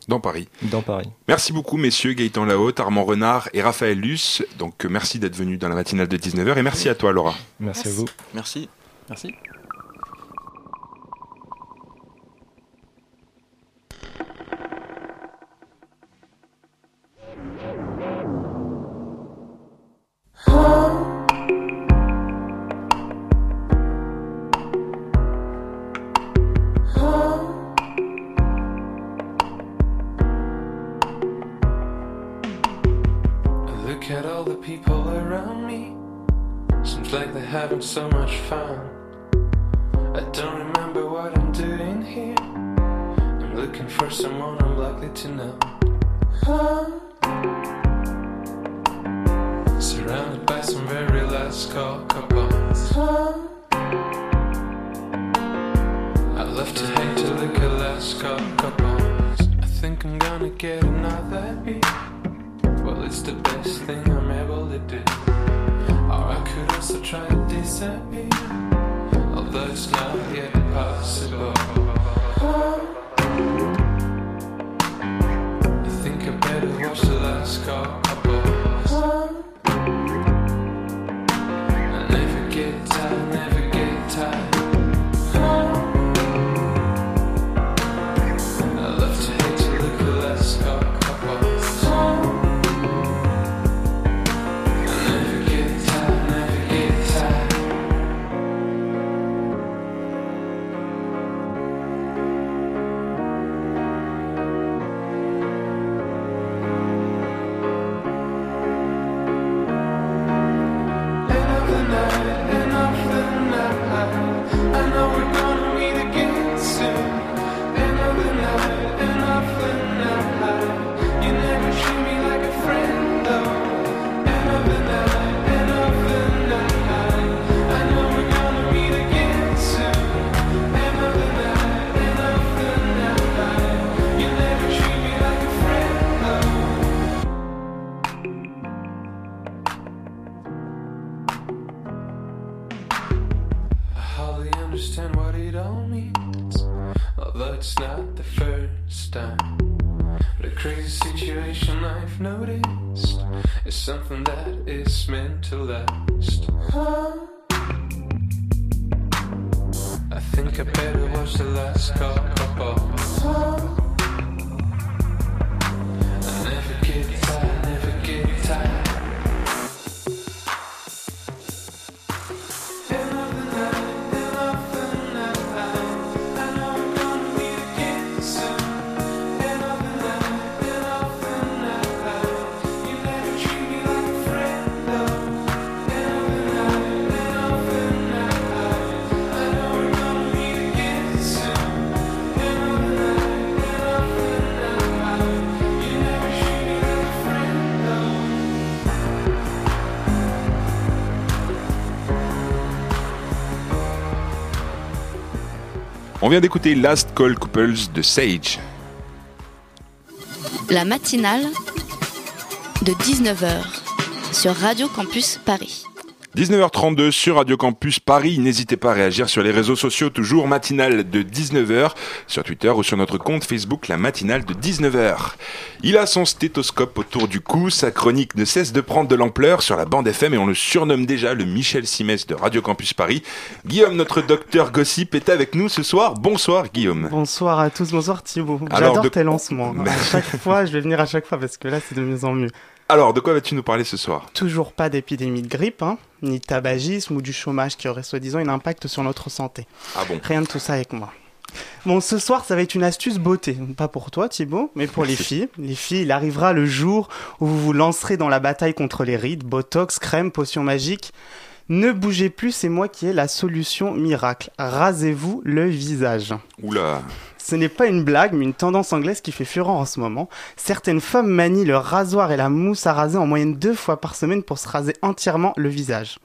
Speaker 1: dans Paris.
Speaker 5: dans Paris.
Speaker 1: Merci beaucoup, messieurs, Gaëtan Lahaute, Armand Renard et Raphaël Luce. Donc, merci d'être venus dans la matinale de 19h et merci à toi, Laura.
Speaker 5: Merci, à vous.
Speaker 6: Merci.
Speaker 7: Merci.
Speaker 15: Looking for someone I'm likely to know. Surrounded some very last call couples. I love to hate to look at last call couples. I think I'm gonna get another beat. Well, it's the best thing I'm able to do. Or I could also try to disappear, although it's not yet possible.
Speaker 1: Vient d'écouter Last Call Couples de Sage.
Speaker 2: La matinale de 19h sur Radio Campus Paris.
Speaker 1: 19h32 sur Radio Campus Paris. N'hésitez pas à réagir sur les réseaux sociaux, toujours matinale de 19h, sur Twitter ou sur notre compte Facebook, la matinale de 19h. Il a son stéthoscope autour du cou, sa chronique ne cesse de prendre de l'ampleur sur la bande FM et on le surnomme déjà le Michel Simès de Radio Campus Paris. Guillaume, notre docteur gossip, est avec nous ce soir. Bonsoir Guillaume.
Speaker 20: Bonsoir à tous, bonsoir Thibaut.
Speaker 1: Alors,
Speaker 20: J'adore
Speaker 1: de-
Speaker 20: tes lancements. [laughs] À chaque fois, je vais venir à chaque fois parce que là, c'est de mieux en mieux.
Speaker 1: Alors, de quoi vas-tu nous parler ce soir?
Speaker 20: Toujours pas d'épidémie de grippe, hein, ni de tabagisme ou du chômage qui aurait soi-disant un impact sur notre santé.
Speaker 1: Ah bon?
Speaker 20: Rien de tout ça avec moi. Bon, ce soir, ça va être une astuce beauté. Pas pour toi, Thibaut, mais pour les filles. Les filles, il arrivera le jour où vous vous lancerez dans la bataille contre les rides, botox, crème, potion magique. Ne bougez plus, c'est moi qui ai la solution miracle. Rasez-vous le visage.
Speaker 1: Oula.
Speaker 20: Ce n'est pas une blague, mais une tendance anglaise qui fait fureur en ce moment. Certaines femmes manient le rasoir et la mousse à raser en moyenne deux fois par semaine pour se raser entièrement le visage.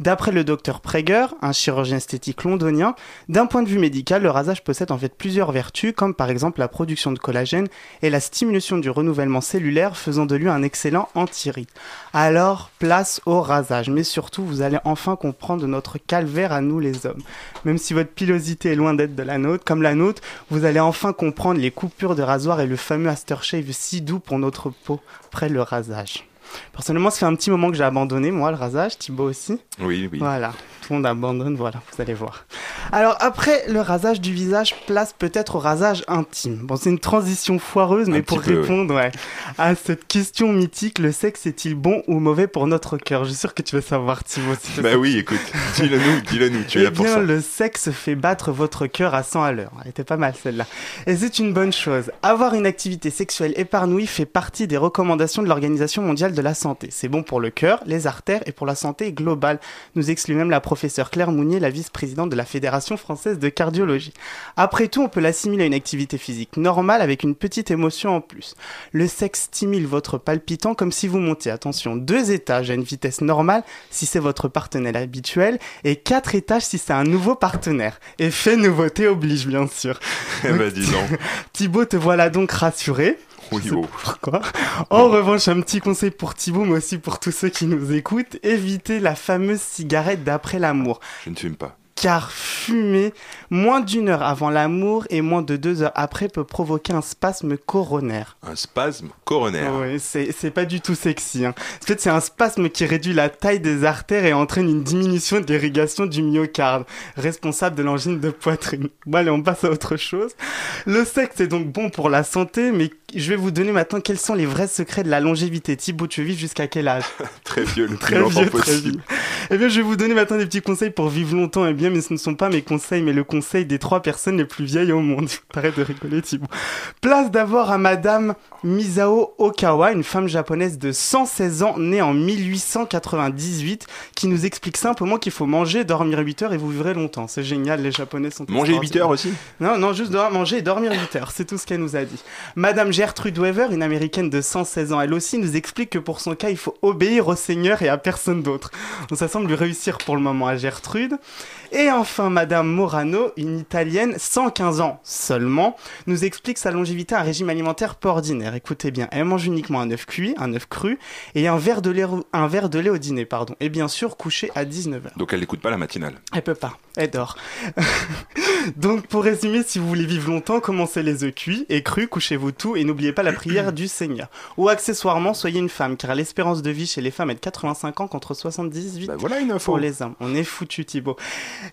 Speaker 20: D'après le docteur Prager, un chirurgien esthétique londonien, d'un point de vue médical, le rasage possède en fait plusieurs vertus, comme par exemple la production de collagène et la stimulation du renouvellement cellulaire, faisant de lui un excellent anti-ride. Alors, place au rasage. Mais surtout, vous allez enfin comprendre notre calvaire à nous les hommes. Même si votre pilosité est loin d'être de la nôtre, comme la nôtre, vous allez enfin comprendre les coupures de rasoir et le fameux aftershave si doux pour notre peau après le rasage. Personnellement, ça fait un petit moment que j'ai abandonné, moi, le rasage, Thibaut aussi.
Speaker 1: Oui, oui.
Speaker 20: Voilà, tout le monde abandonne, voilà, vous allez voir. Alors après le rasage du visage, place peut-être au rasage intime. Bon, c'est une transition foireuse, mais
Speaker 1: Un
Speaker 20: pour
Speaker 1: peu,
Speaker 20: répondre ouais, à cette question mythique, le sexe est-il bon ou mauvais pour notre cœur? Je suis sûr que tu veux savoir, Thibaut. si
Speaker 1: Bah oui, écoute, dis-le nous, dis-le nous, tu es
Speaker 20: Eh
Speaker 1: là pour
Speaker 20: bien,
Speaker 1: ça.
Speaker 20: le sexe fait battre votre cœur à 100 à l'heure. Elle était pas mal celle-là. Et c'est une bonne chose. Avoir une activité sexuelle épanouie fait partie des recommandations de l'Organisation mondiale de la santé. C'est bon pour le cœur, les artères et pour la santé globale, nous explique même la professeure Claire Mounier, la vice-présidente de la Fédération française de cardiologie. Après tout, on peut l'assimiler à une activité physique normale avec une petite émotion en plus. Le sexe stimule votre palpitant comme si vous montiez, attention, deux étages à une vitesse normale si c'est votre partenaire habituel et quatre étages si c'est un nouveau partenaire. Effet nouveauté oblige, bien sûr. [laughs]
Speaker 1: Eh ben, dis donc.
Speaker 20: Thibaut, te voilà donc rassuré.
Speaker 1: Oui, oh.
Speaker 20: Pourquoi En revanche, un petit conseil pour Thibaut, mais aussi pour tous ceux qui nous écoutent évitez la fameuse cigarette d'après l'amour.
Speaker 1: Je ne fume pas.
Speaker 20: Car fumer moins d'une heure avant l'amour et moins de deux heures après peut provoquer un spasme coronaire.
Speaker 1: Un spasme coronaire.
Speaker 20: Oui, c'est pas du tout sexy. Hein. En fait, c'est un spasme qui réduit la taille des artères et entraîne une diminution de l'irrigation du myocarde, responsable de l'angine de poitrine. Bon, allez, on passe à autre chose. Le sexe est donc bon pour la santé, mais je vais vous donner maintenant quels sont les vrais secrets de la longévité. Thibaut, tu vivre jusqu'à quel âge? [laughs]
Speaker 1: Très vieux, le plus
Speaker 20: Très
Speaker 1: longtemps
Speaker 20: vieux, très
Speaker 1: possible.
Speaker 20: vieux. Eh bien, je vais vous donner maintenant des petits conseils pour vivre longtemps et bien, mais ce ne sont pas mes conseils, mais le conseil des trois personnes les plus vieilles au monde. [laughs] Arrête de rigoler, Thibaut. Place d'abord à Madame Misao Okawa, une femme japonaise de 116 ans, née en 1898, qui nous explique simplement qu'il faut manger, dormir 8 heures et vous vivrez longtemps. C'est génial, les Japonais sont
Speaker 1: Manger 8 heures aussi
Speaker 20: non, non, juste manger et dormir 8 heures, c'est tout ce qu'elle nous a dit. Madame Gertrude Weaver, une américaine de 116 ans, elle aussi nous explique que pour son cas, il faut obéir au Seigneur et à personne d'autre. Ça ça semble lui réussir pour le moment à Gertrude. Et enfin, Madame Morano, une Italienne, 115 ans seulement, nous explique sa longévité à un régime alimentaire peu ordinaire. Écoutez bien, elle mange uniquement un œuf cuit, un œuf cru, et un verre de lait, un verre de lait au dîner, pardon. Et bien sûr, couché à 19h.
Speaker 1: Donc elle n'écoute pas la matinale.
Speaker 20: Elle peut pas, elle dort. [laughs] Donc pour résumer, si vous voulez vivre longtemps, commencez les œufs cuits et crus, couchez-vous tout et n'oubliez pas la prière du Seigneur. Ou accessoirement, soyez une femme, car l'espérance de vie chez les femmes est de 85 ans contre 78
Speaker 1: Bah, voilà une info.
Speaker 20: pour les hommes. On est foutu Thibaut.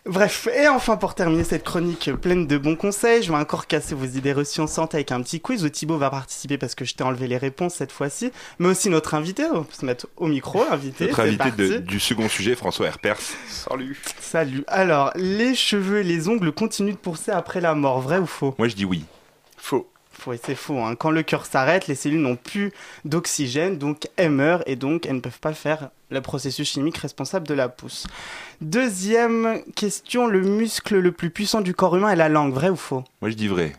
Speaker 20: Bref, et enfin pour terminer cette chronique pleine de bons conseils, je vais encore casser vos idées reçues en santé avec un petit quiz où Thibaut va participer parce que je t'ai enlevé les réponses cette fois-ci, mais aussi notre invité, on peut se mettre au micro, invité.
Speaker 1: Notre invité de- du second sujet, François Herpers. Salut.
Speaker 20: Salut. Alors, les cheveux et les ongles continuent de pousser après la mort, vrai ou faux?
Speaker 1: Moi je dis oui.
Speaker 20: Faux. Et c'est faux. hein. Quand le cœur s'arrête, les cellules n'ont plus d'oxygène, donc elles meurent et donc elles ne peuvent pas faire le processus chimique responsable de la pousse. Deuxième question, le muscle le plus puissant du corps humain est la langue, vrai ou faux?
Speaker 1: Moi je dis vrai.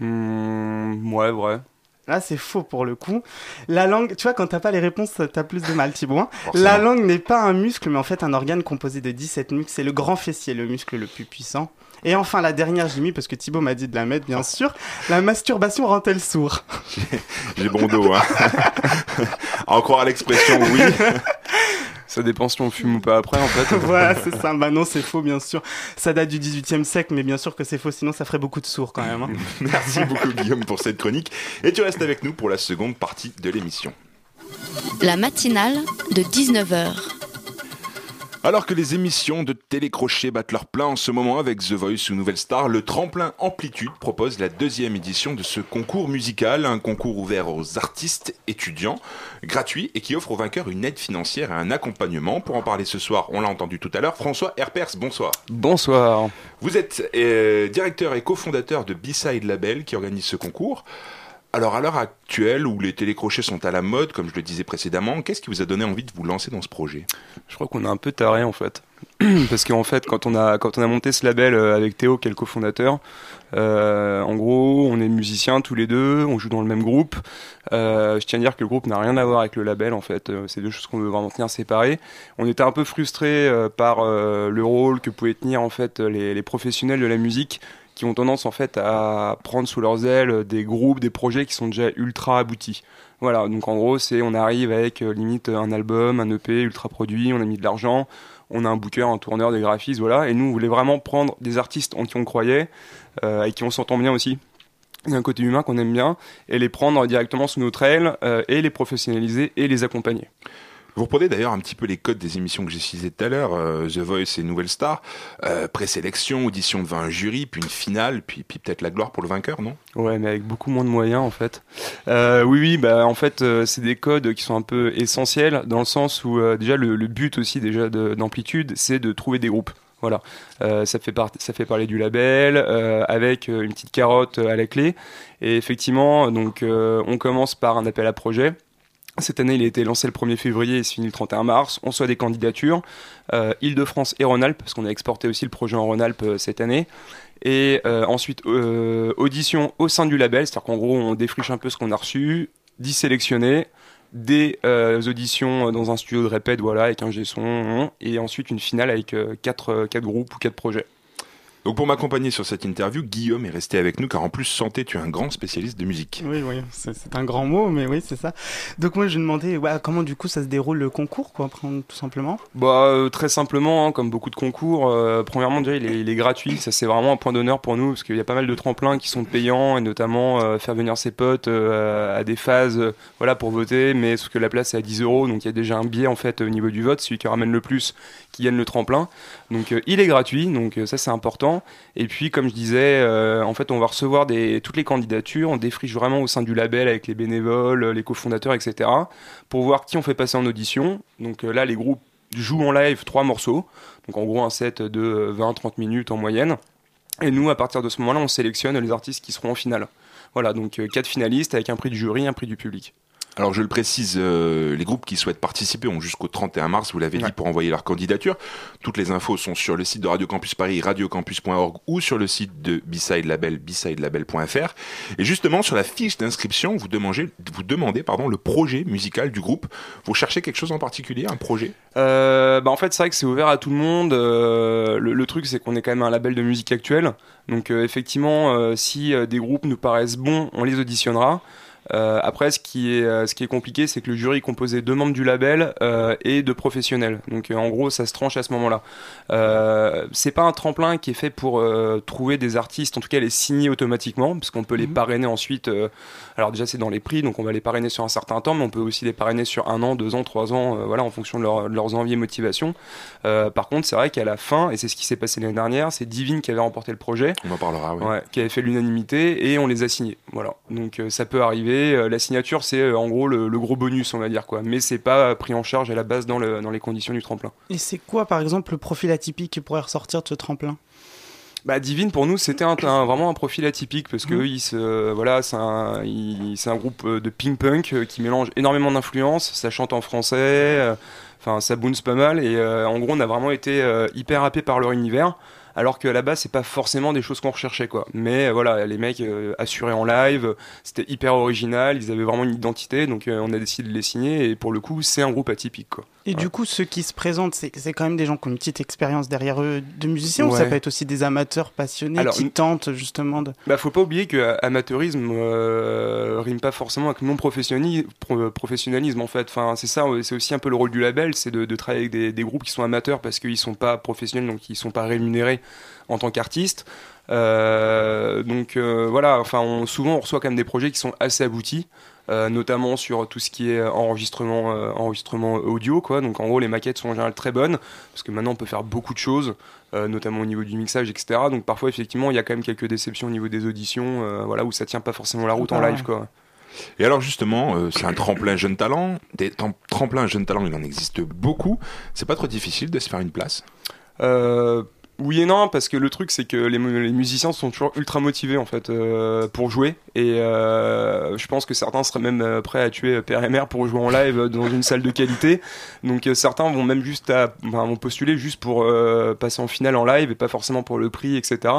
Speaker 21: ouais, vrai.
Speaker 20: Là, c'est faux pour le coup. La langue, tu vois, quand t'as pas les réponses, t'as plus de mal, Thibaut. hein. La langue n'est pas un muscle, mais en fait un organe composé de 17 muscles. C'est le grand fessier, le muscle le plus puissant. Et enfin, la dernière, j'ai mis, parce que Thibaut m'a dit de la mettre, bien sûr. La masturbation rend-elle sourd?
Speaker 1: J'ai bon dos, hein. [laughs] à l'expression oui. [laughs]
Speaker 21: Ça dépend si on fume ou pas après, en fait. [laughs]
Speaker 20: voilà, c'est ça. Bah non, c'est faux, bien sûr. Ça date du 18e siècle, mais bien sûr que c'est faux, sinon ça ferait beaucoup de sourds quand même. hein. [laughs]
Speaker 1: Merci beaucoup Guillaume pour cette chronique. Et tu restes avec nous pour la seconde partie de l'émission.
Speaker 2: La matinale de 19h.
Speaker 1: Alors que les émissions de télécrochet battent leur plein en ce moment avec The Voice ou Nouvelle Star, le Tremplin Amplitude propose la deuxième édition de ce concours musical, un concours ouvert aux artistes étudiants, gratuit et qui offre aux vainqueurs une aide financière et un accompagnement. Pour en parler ce soir, on l'a entendu tout à l'heure, François Herpers, bonsoir.
Speaker 21: Bonsoir.
Speaker 1: Vous êtes euh, directeur et cofondateur de B-Side Label qui organise ce concours. Alors à l'heure actuelle où les télécrochets sont à la mode, comme je le disais précédemment, qu'est-ce qui vous a donné envie de vous lancer dans ce projet?
Speaker 21: Je crois qu'on est un peu taré en fait. [clears throat] Parce qu'en fait, quand on, a, quand on a monté ce label euh, avec Théo, qui est le cofondateur, euh, en gros, on est musiciens tous les deux, on joue dans le même groupe. Euh, je tiens à dire que le groupe n'a rien à voir avec le label en fait. C'est deux choses qu'on veut vraiment tenir séparées. On était un peu frustrés par le rôle que pouvaient tenir en fait les professionnels de la musique qui ont tendance en fait à prendre sous leurs ailes des groupes, des projets qui sont déjà ultra aboutis. Voilà, donc en gros, c'est on arrive avec euh, limite un album, un EP ultra produit, on a mis de l'argent, on a un booker, un tourneur, des graphistes, voilà, et nous on voulait vraiment prendre des artistes en qui on croyait, euh, avec qui on s'entend bien aussi. Il y a un côté humain qu'on aime bien, et les prendre directement sous notre aile, euh, et les professionnaliser et les accompagner.
Speaker 1: Vous reprenez d'ailleurs un petit peu les codes des émissions que j'ai citées tout à l'heure, euh, The Voice et Nouvelle Star, euh, présélection, audition devant un jury, puis une finale, puis, peut-être la gloire pour le vainqueur, non?
Speaker 21: Ouais, mais avec beaucoup moins de moyens en fait. Euh, oui, oui, bah en fait, c'est des codes qui sont un peu essentiels dans le sens où déjà le, but aussi déjà de- d'amplitude, c'est de trouver des groupes. Voilà, ça fait ça fait parler du label avec une petite carotte à la clé. Et effectivement, donc on commence par un appel à projet. Cette année, il a été lancé le 1er février et se finit le 31 mars. On soit des candidatures, euh, Île-de-France et Rhône-Alpes, parce qu'on a exporté aussi le projet en Rhône-Alpes euh, cette année. Et euh, ensuite, audition au sein du label, c'est-à-dire qu'en gros, on défriche un peu ce qu'on a reçu, 10 sélectionnés, des auditions dans un studio de répète, voilà, avec un G-son, et ensuite une finale avec 4 quatre groupes ou 4 projets.
Speaker 1: Donc pour m'accompagner sur cette interview, Guillaume est resté avec nous, car en plus, santé, tu es un grand spécialiste de musique.
Speaker 20: Oui, oui, c'est un grand mot, mais oui, c'est ça. Donc moi, je demandais ouais, comment du coup ça se déroule le concours, quoi, tout simplement?
Speaker 21: Bah, euh, très simplement, hein, comme beaucoup de concours, euh, premièrement, déjà, il est, il est gratuit. Ça, c'est vraiment un point d'honneur pour nous, parce qu'il y a pas mal de tremplins qui sont payants, et notamment euh, faire venir ses potes euh, à des phases euh, voilà, pour voter, mais sauf que la place est à 10 euros, donc il y a déjà un biais en fait au niveau du vote, celui qui ramène le plus qui gagne le tremplin. Donc euh, il est gratuit, donc euh, ça c'est important. Et puis comme je disais, euh, en fait on va recevoir toutes les candidatures, on défriche vraiment au sein du label avec les bénévoles, les cofondateurs, etc. pour voir qui on fait passer en audition. Donc euh, là les groupes jouent en live trois morceaux, donc en gros un set de 20-30 minutes en moyenne. Et nous à partir de ce moment-là on sélectionne les artistes qui seront en finale. Voilà, donc euh, quatre finalistes avec un prix du jury, un prix du public.
Speaker 1: Alors je le précise, euh, les groupes qui souhaitent participer ont jusqu'au 31 mars, vous l'avez dit, pour envoyer leur candidature. Toutes les infos sont sur le site de Radio Campus Paris, radiocampus.org ou sur le site de B-Side Label, bsidelabel.fr. Et justement, sur la fiche d'inscription, vous demandez, vous demandez pardon, le projet musical du groupe. Vous cherchez quelque chose en particulier, un projet?
Speaker 21: Euh, bah en fait, c'est vrai que c'est ouvert à tout le monde. Euh, le, le truc, c'est qu'on est quand même un label de musique actuelle. Donc, euh, effectivement, si des groupes nous paraissent bons, on les auditionnera. Euh, après, ce qui est, euh, ce qui est compliqué, c'est que le jury est composé de membres du label euh, et de professionnels. Donc, en gros, ça se tranche à ce moment-là. Euh, c'est pas un tremplin qui est fait pour trouver des artistes, en tout cas les signer automatiquement, parce qu'on peut les parrainer ensuite. alors déjà, c'est dans les prix, donc on va les parrainer sur un certain temps, mais on peut aussi les parrainer sur un an, deux ans, trois ans, voilà, en fonction de, leur- de leurs envies et motivations. Par contre, c'est vrai qu'à la fin, et c'est ce qui s'est passé l'année dernière, c'est Divine qui avait remporté le projet.
Speaker 1: On en parlera, oui.
Speaker 21: Ouais, qui avait fait l'unanimité et on les a signés. Voilà. Donc ça peut arriver. Euh, la signature, c'est euh, en gros le, le gros bonus, on va dire quoi. Mais c'est pas euh, pris en charge à la base dans, le, dans les conditions du tremplin.
Speaker 20: Et c'est quoi, par exemple, le profil atypique qui pourrait ressortir de ce tremplin?
Speaker 21: Bah, Divine pour nous c'était un, un- vraiment un profil atypique parce que eux, ils se, voilà c'est un, groupe de ping punk qui mélange énormément d'influences. Ça chante en français euh, enfin ça bounce pas mal. Et euh, en gros on a vraiment été euh, hyper happé par leur univers alors qu'à la base c'est pas forcément des choses qu'on recherchait quoi mais euh, voilà les mecs euh, assurés en live c'était hyper original ils avaient vraiment une identité donc euh, on a décidé de les signer et pour le coup c'est un groupe atypique quoi
Speaker 20: Et du coup, ceux qui se présentent, c'est c'est quand même des gens qui ont une petite expérience derrière eux de musiciens ou ça peut être aussi des amateurs passionnés
Speaker 21: Alors,
Speaker 20: qui tentent justement de.
Speaker 21: Bah, faut pas oublier que amateurisme euh, rime pas forcément avec non professionnalisme, en fait. Enfin, c'est ça, c'est aussi un peu le rôle du label, c'est de, de travailler avec des, des groupes qui sont amateurs parce qu'ils sont pas professionnels, donc ils sont pas rémunérés en tant qu'artistes. Euh, donc euh, voilà, enfin, on, souvent on reçoit quand même des projets qui sont assez aboutis. euh, notamment sur tout ce qui est enregistrement, euh, enregistrement audio, quoi. Donc en gros, les maquettes sont en général très bonnes parce que maintenant on peut faire beaucoup de choses, euh, notamment au niveau du mixage, etc. Donc parfois, effectivement, il y a quand même quelques déceptions au niveau des auditions, euh, voilà, où ça tient pas forcément la route en live, quoi.
Speaker 1: Et alors justement, euh, c'est un tremplin jeune talent. Des tremplins jeunes talents, il en existe beaucoup. C'est pas trop difficile de se faire une place?
Speaker 21: Euh, oui et non, parce que le truc c'est que les, mu- les musiciens sont toujours ultra motivés en fait euh, pour jouer et euh, je pense que certains seraient même euh, prêts à tuer père et mère pour jouer en live [laughs] dans une salle de qualité. Donc certains vont même juste à, vont postuler juste pour passer en finale en live et pas forcément pour le prix, etc.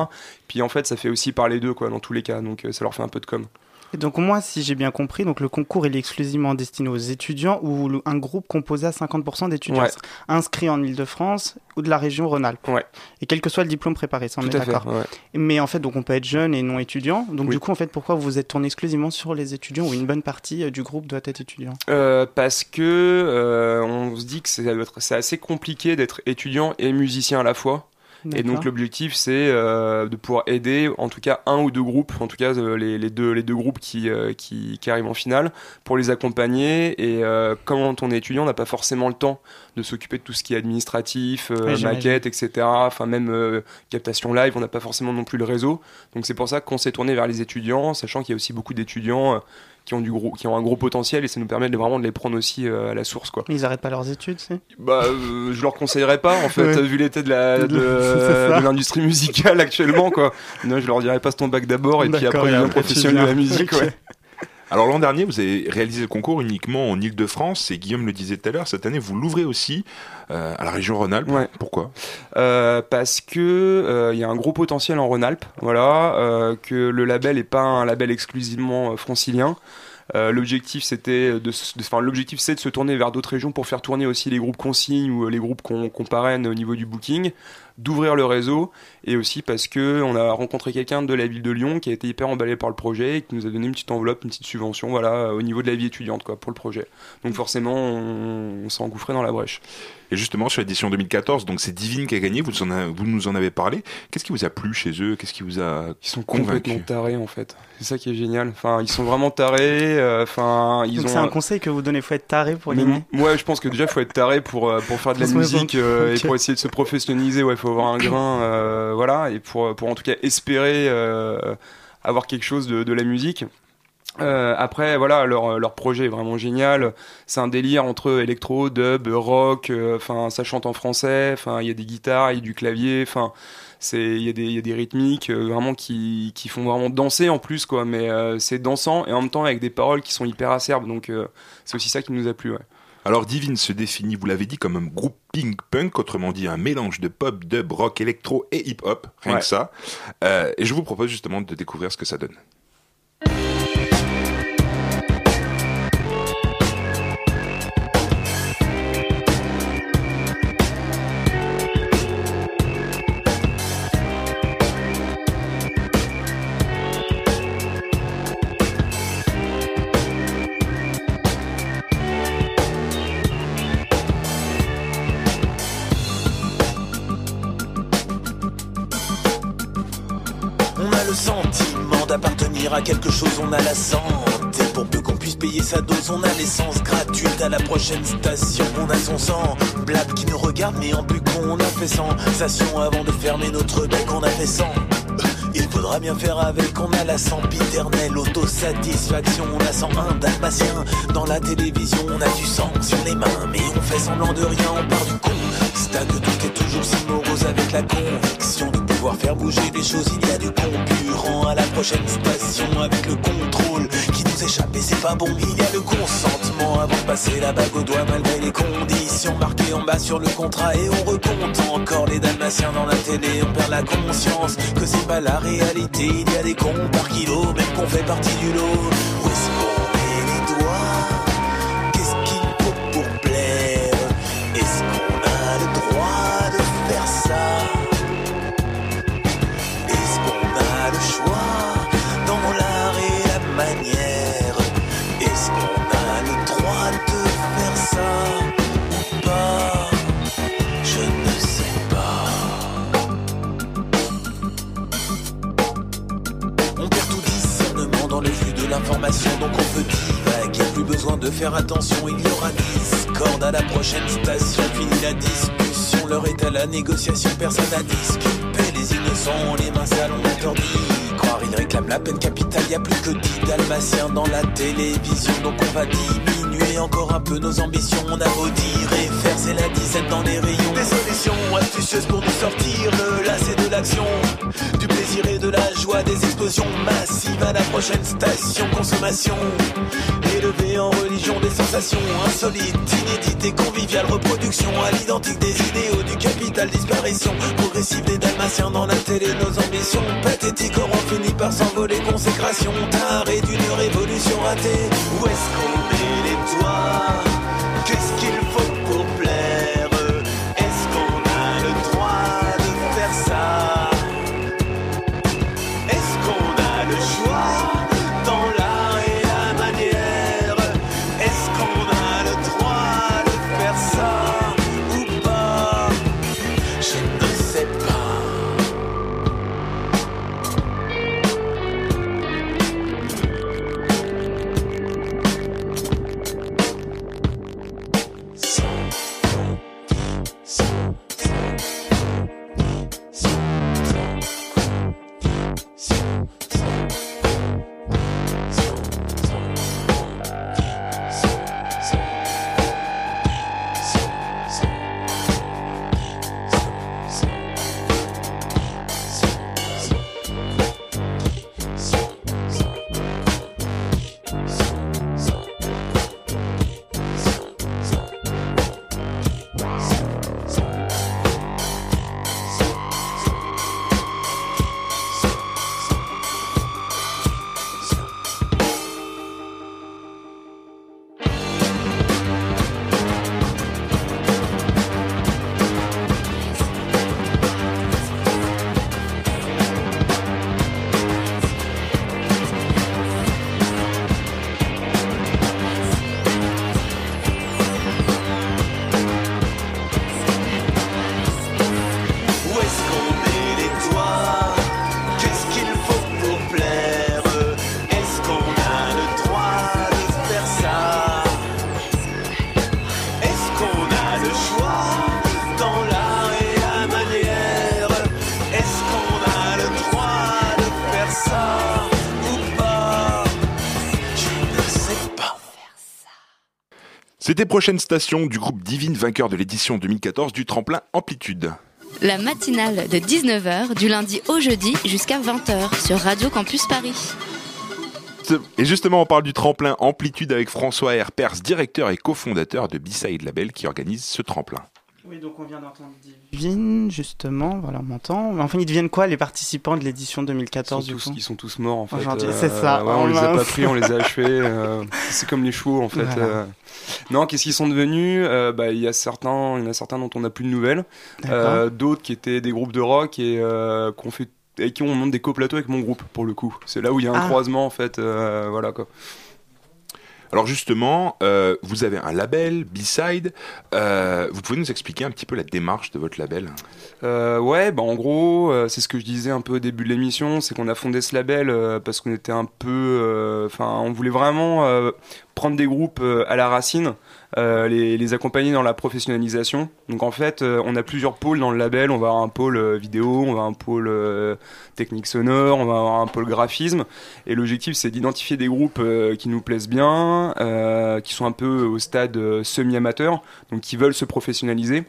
Speaker 21: Puis en fait ça fait aussi parler d'eux quoi dans tous les cas, donc ça leur fait un peu de com.
Speaker 20: Et donc moi, si j'ai bien compris, donc le concours il est exclusivement destiné aux étudiants ou un groupe composé à 50% d'étudiants
Speaker 21: Ouais.
Speaker 20: inscrits en Ile-de-France ou de la région Rhône-Alpes. Et quel que soit le diplôme préparé, ça on
Speaker 21: Tout
Speaker 20: est d'accord.
Speaker 21: ouais.
Speaker 20: Mais en fait, donc on peut être jeune et non étudiant. Donc
Speaker 21: Oui.
Speaker 20: du coup, en fait, pourquoi vous vous êtes tourné exclusivement sur les étudiants ou une bonne partie euh, du groupe doit être étudiant?
Speaker 21: Euh, parce que euh, on se dit que c'est assez compliqué d'être étudiant et musicien à la fois. Et donc l'objectif c'est euh, de pouvoir aider en tout cas un ou deux groupes, en tout cas euh, les, les deux, les deux groupes qui, euh, qui, qui arrivent en finale, pour les accompagner. Et euh, quand on est étudiant, on n'a pas forcément le temps de s'occuper de tout ce qui est administratif, euh,
Speaker 20: j'imagine.
Speaker 21: maquette, etc. Enfin même euh, captation live, on n'a pas forcément non plus le réseau. Donc c'est pour ça qu'on s'est tourné vers les étudiants, sachant qu'il y a aussi beaucoup d'étudiants. Qui ont, du gros, qui ont un gros potentiel et ça nous permet de vraiment de les prendre aussi euh, à la source quoi.
Speaker 20: Mais ils arrêtent pas leurs études, c'est?
Speaker 21: Bah, euh, je leur conseillerais pas, en fait,
Speaker 20: Ouais.
Speaker 21: vu l'état de la- de, [laughs]
Speaker 20: C'est ça.
Speaker 21: de l'industrie musicale actuellement, quoi. Non, je leur dirais passe ton bac d'abord et puis après deviens professionnel de la musique, ouais. [laughs]
Speaker 1: Alors l'an dernier, vous avez réalisé le concours uniquement en Ile-de-France et Guillaume le disait tout à l'heure, cette année vous l'ouvrez aussi euh, à la région Rhône-Alpes. Pourquoi?
Speaker 21: Euh, parce que euh, il y a un gros potentiel en Rhône-Alpes, voilà, que le label est pas un label exclusivement francilien. Euh, l'objectif c'était de, s- de- enfin l'objectif c'est de se tourner vers d'autres régions pour faire tourner aussi les groupes consignes ou les groupes qu'on qu'on parraine au niveau du booking, d'ouvrir le réseau et aussi parce que on a rencontré quelqu'un de la ville de Lyon qui a été hyper emballé par le projet et qui nous a donné une petite enveloppe, une petite subvention, voilà, au niveau de la vie étudiante quoi pour le projet. Donc forcément on, on s'est engouffré dans la brèche.
Speaker 1: Et justement sur l'édition 2014, donc c'est Divine qui a gagné, vous, en a- vous nous en avez parlé. Qu'est-ce qui vous a plu chez eux? Qu'est-ce qui vous a
Speaker 21: Ils sont
Speaker 1: convaincu
Speaker 21: complètement tarés en fait. C'est ça qui est génial. Enfin, ils sont vraiment tarés. euh, Enfin, ils
Speaker 20: Donc
Speaker 21: ont.
Speaker 20: c'est un conseil que vous donnez, faut être taré pour gagner.
Speaker 21: ouais, je pense que déjà faut être taré pour euh, pour faire de la musique euh, et pour essayer de se professionnaliser. Ouais, faut avoir un grain, euh, voilà, et pour pour en tout cas espérer euh, avoir quelque chose de, de la musique. Euh, après, voilà, leur, leur projet est vraiment génial. C'est un délire entre électro, dub, rock. euh, Enfin, ça chante en français. Enfin, il y a des guitares, il y a du clavier. Enfin, c'est il y a des il y a des rythmiques euh, vraiment qui qui font vraiment danser en plus quoi. Mais euh, c'est dansant et en même temps avec des paroles qui sont hyper acerbes. Donc euh, c'est aussi ça qui nous a plu. Ouais.
Speaker 1: Alors Divine se définit, vous l'avez dit, comme un groupe pink punk, autrement dit un mélange de pop, dub, rock, électro et hip hop, rien
Speaker 21: Ouais.
Speaker 1: que ça. Euh, et je vous propose justement de découvrir ce que ça donne.
Speaker 22: Quelque chose, on a la santé. Pour peu qu'on puisse payer sa dose, on a l'essence gratuite à la prochaine station. On a son sang, blab qui nous regarde, mais en but qu'on a fait sensation avant de fermer notre bec, on a fait sang. Faudra bien faire avec, on a la sempiternelle autosatisfaction, on a 101 dalmatien dans la télévision, on a du sang sur les mains, mais on fait semblant de rien, on part du con. Stack tout est toujours si morose avec la conviction de pouvoir faire bouger les choses, il y a du concurrent à la prochaine station avec le contrôle nous échappe et c'est pas bon, il y a le consentement avant de passer la bague au doigt malgré les conditions marquées en bas sur le contrat. Et on recompte encore les dalmatiens dans la télé, on perd la conscience que c'est pas la réalité, il y a des cons par kilo, même qu'on fait partie du lot. Besoin de faire attention, il y aura discorde à la prochaine station. Fini la discussion, l'heure est à la négociation, personne à disculper. Les innocents, les mains sales, on interdit. Croire, ils réclament la peine capitale, y a plus que 10 dalmatiens dans la télévision, donc on va encore un peu nos ambitions. On a beau et faire, c'est la 17 dans les rayons. Des solutions astucieuses pour nous sortir le lacet de l'action. Du plaisir et de la joie, des explosions massives à la prochaine station consommation. Élevé en religion des sensations insolites, inédites et conviviales, reproduction à l'identique des idéaux du capital, disparition. Progressive des dalmatiens dans la télé, nos ambitions pathétiques auront fini par s'envoler, consécration tarée d'une révolution ratée. Où est-ce qu'on met les doigts
Speaker 1: C'était prochaine station du groupe Divine, vainqueur de l'édition 2014 du tremplin Amplitude.
Speaker 2: La matinale de 19h du lundi au jeudi jusqu'à 20h sur Radio Campus Paris.
Speaker 1: Et justement, on parle du tremplin Amplitude avec François R. Pers, directeur et cofondateur de B-Side Label qui organise ce tremplin.
Speaker 20: Oui, donc on vient d'entendre Divine, justement, voilà, on m'entend. Mais enfin, ils deviennent quoi les participants de l'édition 2014
Speaker 21: Ils
Speaker 20: du
Speaker 21: sont, tous, ils sont tous morts en fait.
Speaker 20: Aujourd'hui,
Speaker 21: Euh,
Speaker 20: c'est ça.
Speaker 21: ouais, on les a pas pris, on les a achevés. [laughs] euh, c'est comme les chevaux en fait.
Speaker 20: Voilà.
Speaker 21: euh. Non, qu'est-ce qu'ils sont devenus Euh, bah, Il y a certains, il y en a certains dont on n'a plus de nouvelles.
Speaker 20: D'accord.
Speaker 21: Euh, D'autres qui étaient des groupes de rock et euh, qu'on fait et qui on monte des coplateaux avec mon groupe pour le coup. C'est là où il y a un
Speaker 1: Ah.
Speaker 21: croisement en fait. euh, voilà quoi.
Speaker 1: Alors justement, euh, vous avez un label, B-Side. Euh, vous pouvez nous expliquer un petit peu la démarche de votre label?
Speaker 21: Euh, ouais, bah en gros, euh, c'est ce que je disais un peu au début de l'émission, c'est qu'on a fondé ce label parce qu'on était un peu, enfin, on voulait vraiment prendre des groupes à la racine, les, les accompagner dans la professionnalisation. Donc en fait, euh, on a plusieurs pôles dans le label. On va avoir un pôle euh, vidéo, on va avoir un pôle euh, technique sonore, on va avoir un pôle graphisme. Et l'objectif, c'est d'identifier des groupes euh, qui nous plaisent bien, euh, qui sont un peu au stade euh, semi-amateur, donc qui veulent se professionnaliser.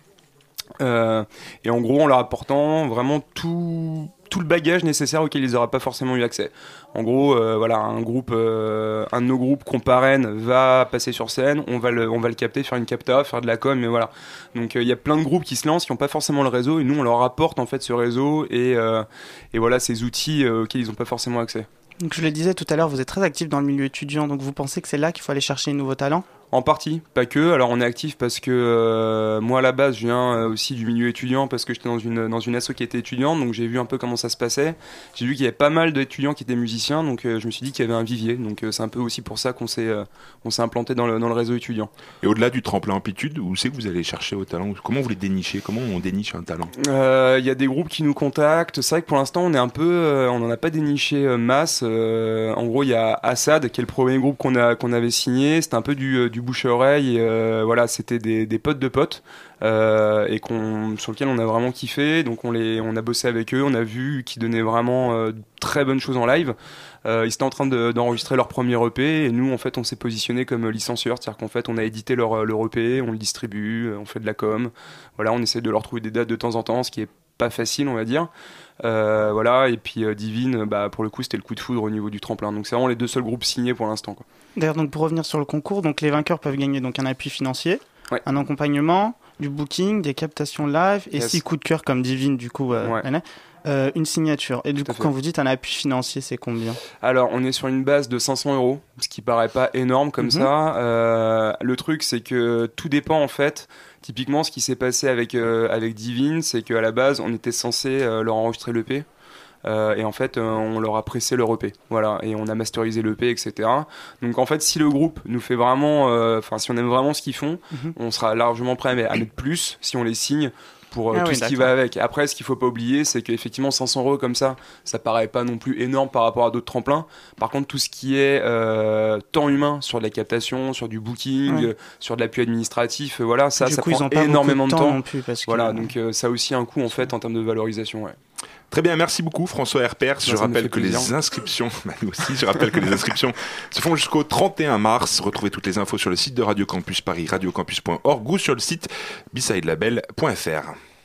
Speaker 21: Euh, et en gros, en leur apportant vraiment tout, tout le bagage nécessaire auquel ils n'auraient pas forcément eu accès. En gros, euh, voilà, un groupe, euh, un de nos groupes qu'on parraine va passer sur scène, on va le, on va le capter, faire une capta, faire de la com, mais voilà. Donc euh, il y a plein de groupes qui se lancent, qui n'ont pas forcément le réseau, et nous on leur apporte en fait ce réseau et, et voilà ces outils auxquels ils n'ont pas forcément accès.
Speaker 20: Donc je le disais tout à l'heure, vous êtes très actif dans le milieu étudiant, donc vous pensez que c'est là qu'il faut aller chercher de nouveaux talents
Speaker 21: En partie, pas que. Alors on est actif parce que euh, moi à la base je viens euh, aussi du milieu étudiant parce que j'étais dans une dans une asso qui était étudiante, donc j'ai vu un peu comment ça se passait. J'ai vu qu'il y avait pas mal d'étudiants qui étaient musiciens, donc euh, je me suis dit qu'il y avait un vivier. Donc c'est un peu aussi pour ça qu'on s'est on s'est implanté dans le dans le réseau étudiant.
Speaker 1: Et au-delà du tremplin Amplitude, où c'est que vous allez chercher vos talents Comment vous les dénichez? Comment on déniche un talent?
Speaker 21: Il y a des groupes qui nous contactent. C'est vrai que pour l'instant, on est un peu, on n'en a pas déniché masse. En gros, il y a Assad, qui est le premier groupe qu'on a qu'on avait signé. C'était un peu du, du bouche à oreille. Euh, voilà, c'était des, potes de potes euh, et qu'on sur lequel on a vraiment kiffé. Donc on les, on a bossé avec eux. On a vu qu'ils donnaient vraiment euh, très bonnes choses en live. Ils étaient en train de- d'enregistrer leur premier EP et nous en fait on s'est positionné comme licencieur, c'est-à-dire qu'en fait on a édité leur, leur EP, on le distribue, on fait de la com, voilà, on essaie de leur trouver des dates de temps en temps, ce qui est pas facile on va dire. Euh, voilà, et puis euh, Divine, bah, pour le coup c'était le coup de foudre au niveau du tremplin, donc c'est vraiment les deux seuls groupes signés pour l'instant.
Speaker 20: D'ailleurs, donc pour revenir sur le concours, donc les vainqueurs peuvent gagner donc un appui financier,
Speaker 21: Ouais.
Speaker 20: un accompagnement, du booking, des captations live et
Speaker 21: Yes.
Speaker 20: si coup de cœur comme Divine du coup, euh,
Speaker 21: Ouais.
Speaker 20: euh, une signature. Et du coup, quand vous dites un appui financier, c'est combien?
Speaker 21: Alors, on est sur une base de 500 euros, ce qui paraît pas énorme comme
Speaker 20: Mhm.
Speaker 21: ça. Euh, le truc, c'est que tout dépend en fait. Typiquement, ce qui s'est passé avec euh, avec Divine, c'est qu'à la base, on était censé euh, leur enregistrer l'EP. Euh, et en fait, euh, on leur a pressé leur EP, voilà, et on a masterisé l'EP, etc. Donc en fait, si le groupe nous fait vraiment, euh, enfin, si on aime vraiment ce qu'ils font,
Speaker 20: Mhm.
Speaker 21: on sera largement prêt à mettre plus si on les signe pour euh,
Speaker 20: Ah
Speaker 21: tout
Speaker 20: oui,
Speaker 21: ce qui va avec. Après, ce qu'il faut pas oublier, c'est qu'effectivement 500 euros comme ça, ça paraît pas non plus énorme par rapport à d'autres tremplins. Par contre, tout ce qui est euh, temps humain sur de la captation, sur du booking,
Speaker 20: Ouais.
Speaker 21: euh, sur de l'appui administratif, voilà, ça,
Speaker 20: Du
Speaker 21: ça
Speaker 20: coup, ils
Speaker 21: prend énormément
Speaker 20: de
Speaker 21: de
Speaker 20: temps
Speaker 21: temps.
Speaker 20: non plus, parce que-
Speaker 21: Voilà, donc euh, ça a aussi un coût en fait en termes de valorisation. Ouais.
Speaker 1: Très bien, merci beaucoup François Herpers. Je rappelle que
Speaker 21: plaisir.
Speaker 1: les inscriptions, [laughs] bah, nous aussi, je rappelle que les inscriptions [laughs] se font jusqu'au 31 mars. Retrouvez toutes les infos sur le site de Radio Campus Paris, radiocampus.org ou sur le site besidelabel.fr.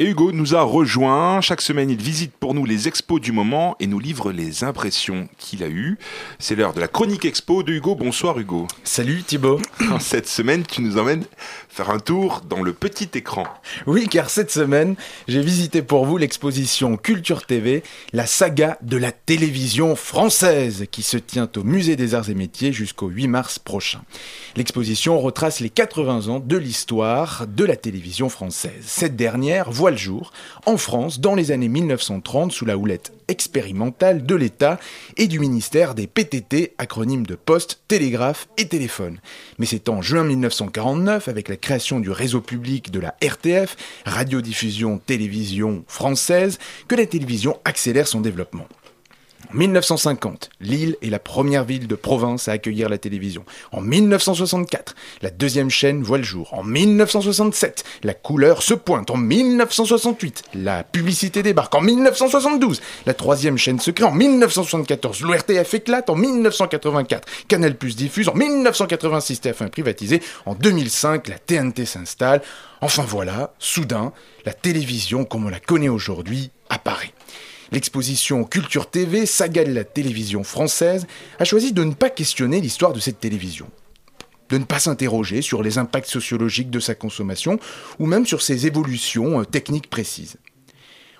Speaker 1: Et Hugo nous a rejoint. Chaque semaine, il visite pour nous les expos du moment et nous livre les impressions qu'il a eues. C'est l'heure de la chronique expo de Hugo. Bonsoir Hugo.
Speaker 23: Salut Thibaut. [coughs]
Speaker 1: Cette semaine, tu nous emmènes faire un tour dans le petit écran.
Speaker 23: Oui, car cette semaine, j'ai visité pour vous l'exposition Culture TV, la saga de la télévision française, qui se tient au Musée des Arts et Métiers jusqu'au 8 mars prochain. L'exposition retrace les 80 ans de l'histoire de la télévision française. Cette dernière voit le jour en France dans les années 1930 sous la houlette expérimentale de l'État et du ministère des PTT, acronyme de Poste, Télégraphe et Téléphone. Mais c'est en juin 1949, avec la création du réseau public de la RTF, Radiodiffusion Télévision Française, que la télévision accélère son développement. En 1950, Lille est la première ville de province à accueillir la télévision. En 1964, la deuxième chaîne voit le jour. En 1967, la couleur se pointe. En 1968, la publicité débarque. En 1972, la troisième chaîne se crée. En 1974, l'ORTF éclate. En 1984, Canal Plus diffuse. En 1986, TF1 privatisé. En 2005, la TNT s'installe. Enfin voilà, soudain, la télévision comme on la connaît aujourd'hui apparaît. L'exposition Culture TV, saga de la télévision française, a choisi de ne pas questionner l'histoire de cette télévision. De ne pas s'interroger sur les impacts sociologiques de sa consommation ou même sur ses évolutions euh, techniques précises.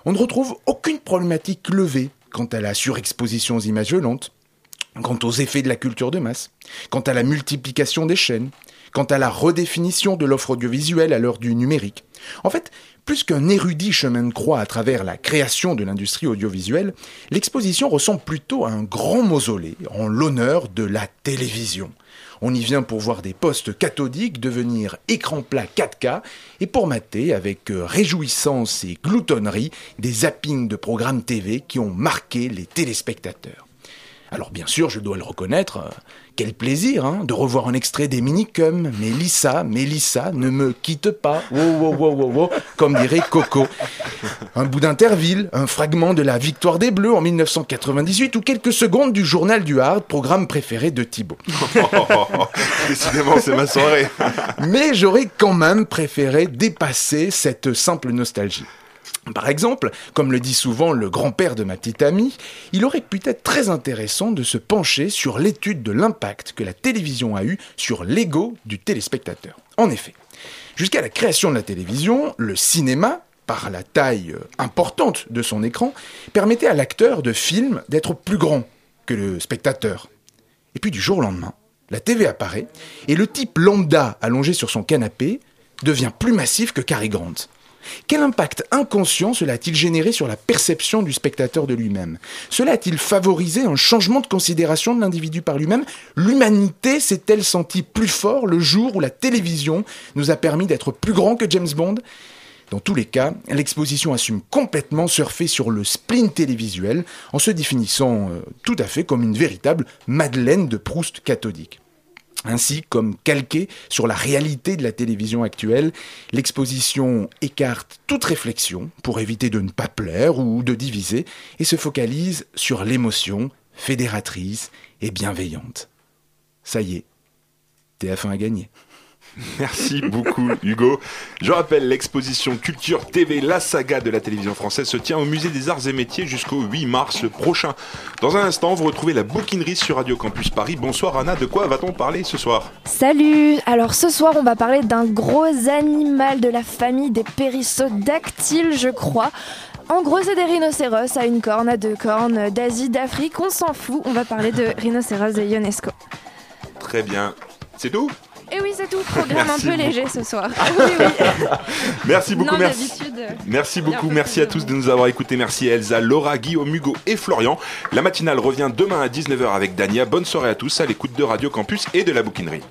Speaker 23: On ne retrouve aucune problématique levée quant à la surexposition aux images violentes, quant aux effets de la culture de masse, quant à la multiplication des chaînes, quant à la redéfinition de l'offre audiovisuelle à l'heure du numérique. En fait, plus qu'un érudit chemin de croix à travers la création de l'industrie audiovisuelle, l'exposition ressemble plutôt à un grand mausolée en l'honneur de la télévision. On y vient pour voir des postes cathodiques devenir écran plat 4K et pour mater avec réjouissance et gloutonnerie des zappings de programmes TV qui ont marqué les téléspectateurs. Alors bien sûr, je dois le reconnaître, quel plaisir hein, de revoir un extrait des Minicums. Mélissa, Mélissa, ne me quitte pas. Wow, wow, wow, wow, wow, comme dirait Coco. Un bout d'Interville, un fragment de la victoire des Bleus en 1998 ou quelques secondes du journal du Hard, programme préféré de Thibaut. [laughs]
Speaker 1: Décidément, c'est ma soirée.
Speaker 23: Mais j'aurais quand même préféré dépasser cette simple nostalgie. Par exemple, comme le dit souvent le grand-père de ma petite amie, il aurait pu être très intéressant de se pencher sur l'étude de l'impact que la télévision a eu sur l'ego du téléspectateur. En effet, jusqu'à la création de la télévision, le cinéma, par la taille euh, importante de son écran, permettait à l'acteur de film d'être plus grand que le spectateur. Et puis du jour au lendemain, la TV apparaît et le type lambda allongé sur son canapé devient plus massif que Cary Grant. Quel impact inconscient cela a-t-il généré sur la perception du spectateur de lui-même? Cela a-t-il favorisé un changement de considération de l'individu par lui-même? L'humanité s'est-elle sentie plus fort le jour où la télévision nous a permis d'être plus grands que James Bond? Dans tous les cas, l'exposition assume complètement surfer sur le spleen télévisuel en se définissant euh, tout à fait comme une véritable Madeleine de Proust cathodique. Ainsi, comme calqué sur la réalité de la télévision actuelle, l'exposition écarte toute réflexion pour éviter de ne pas plaire ou de diviser et se focalise sur l'émotion fédératrice et bienveillante. Ça y est, TF1 a gagné. [laughs]
Speaker 1: Merci beaucoup Hugo. Je rappelle, l'exposition Culture TV, la saga de la télévision française, se tient au musée des arts et métiers jusqu'au 8 mars prochain. Dans un instant, vous retrouvez la bouquinerie sur Radio Campus Paris. Bonsoir Anna, de quoi va-t-on parler ce soir?
Speaker 24: Salut Alors ce soir on va parler d'un gros animal de la famille des périssodactyles je crois. En gros c'est des rhinocéros à une corne, à deux cornes, d'Asie, d'Afrique, on s'en fout, on va parler de [laughs] rhinocéros de UNESCO.
Speaker 1: Très bien. C'est tout?
Speaker 24: Et oui c'est tout, programme
Speaker 1: Merci
Speaker 24: un peu
Speaker 1: beaucoup.
Speaker 24: léger ce soir. [laughs] Ah oui oui
Speaker 1: Merci beaucoup,
Speaker 24: Non,
Speaker 1: merci.
Speaker 24: euh,
Speaker 1: Merci beaucoup, merci à tous de nous avoir écoutés. Merci à Elsa, Laura, Guillaume, Hugo et Florian. La matinale revient demain à 19h avec Dania. Bonne soirée à tous à l'écoute de Radio Campus et de la bouquinerie.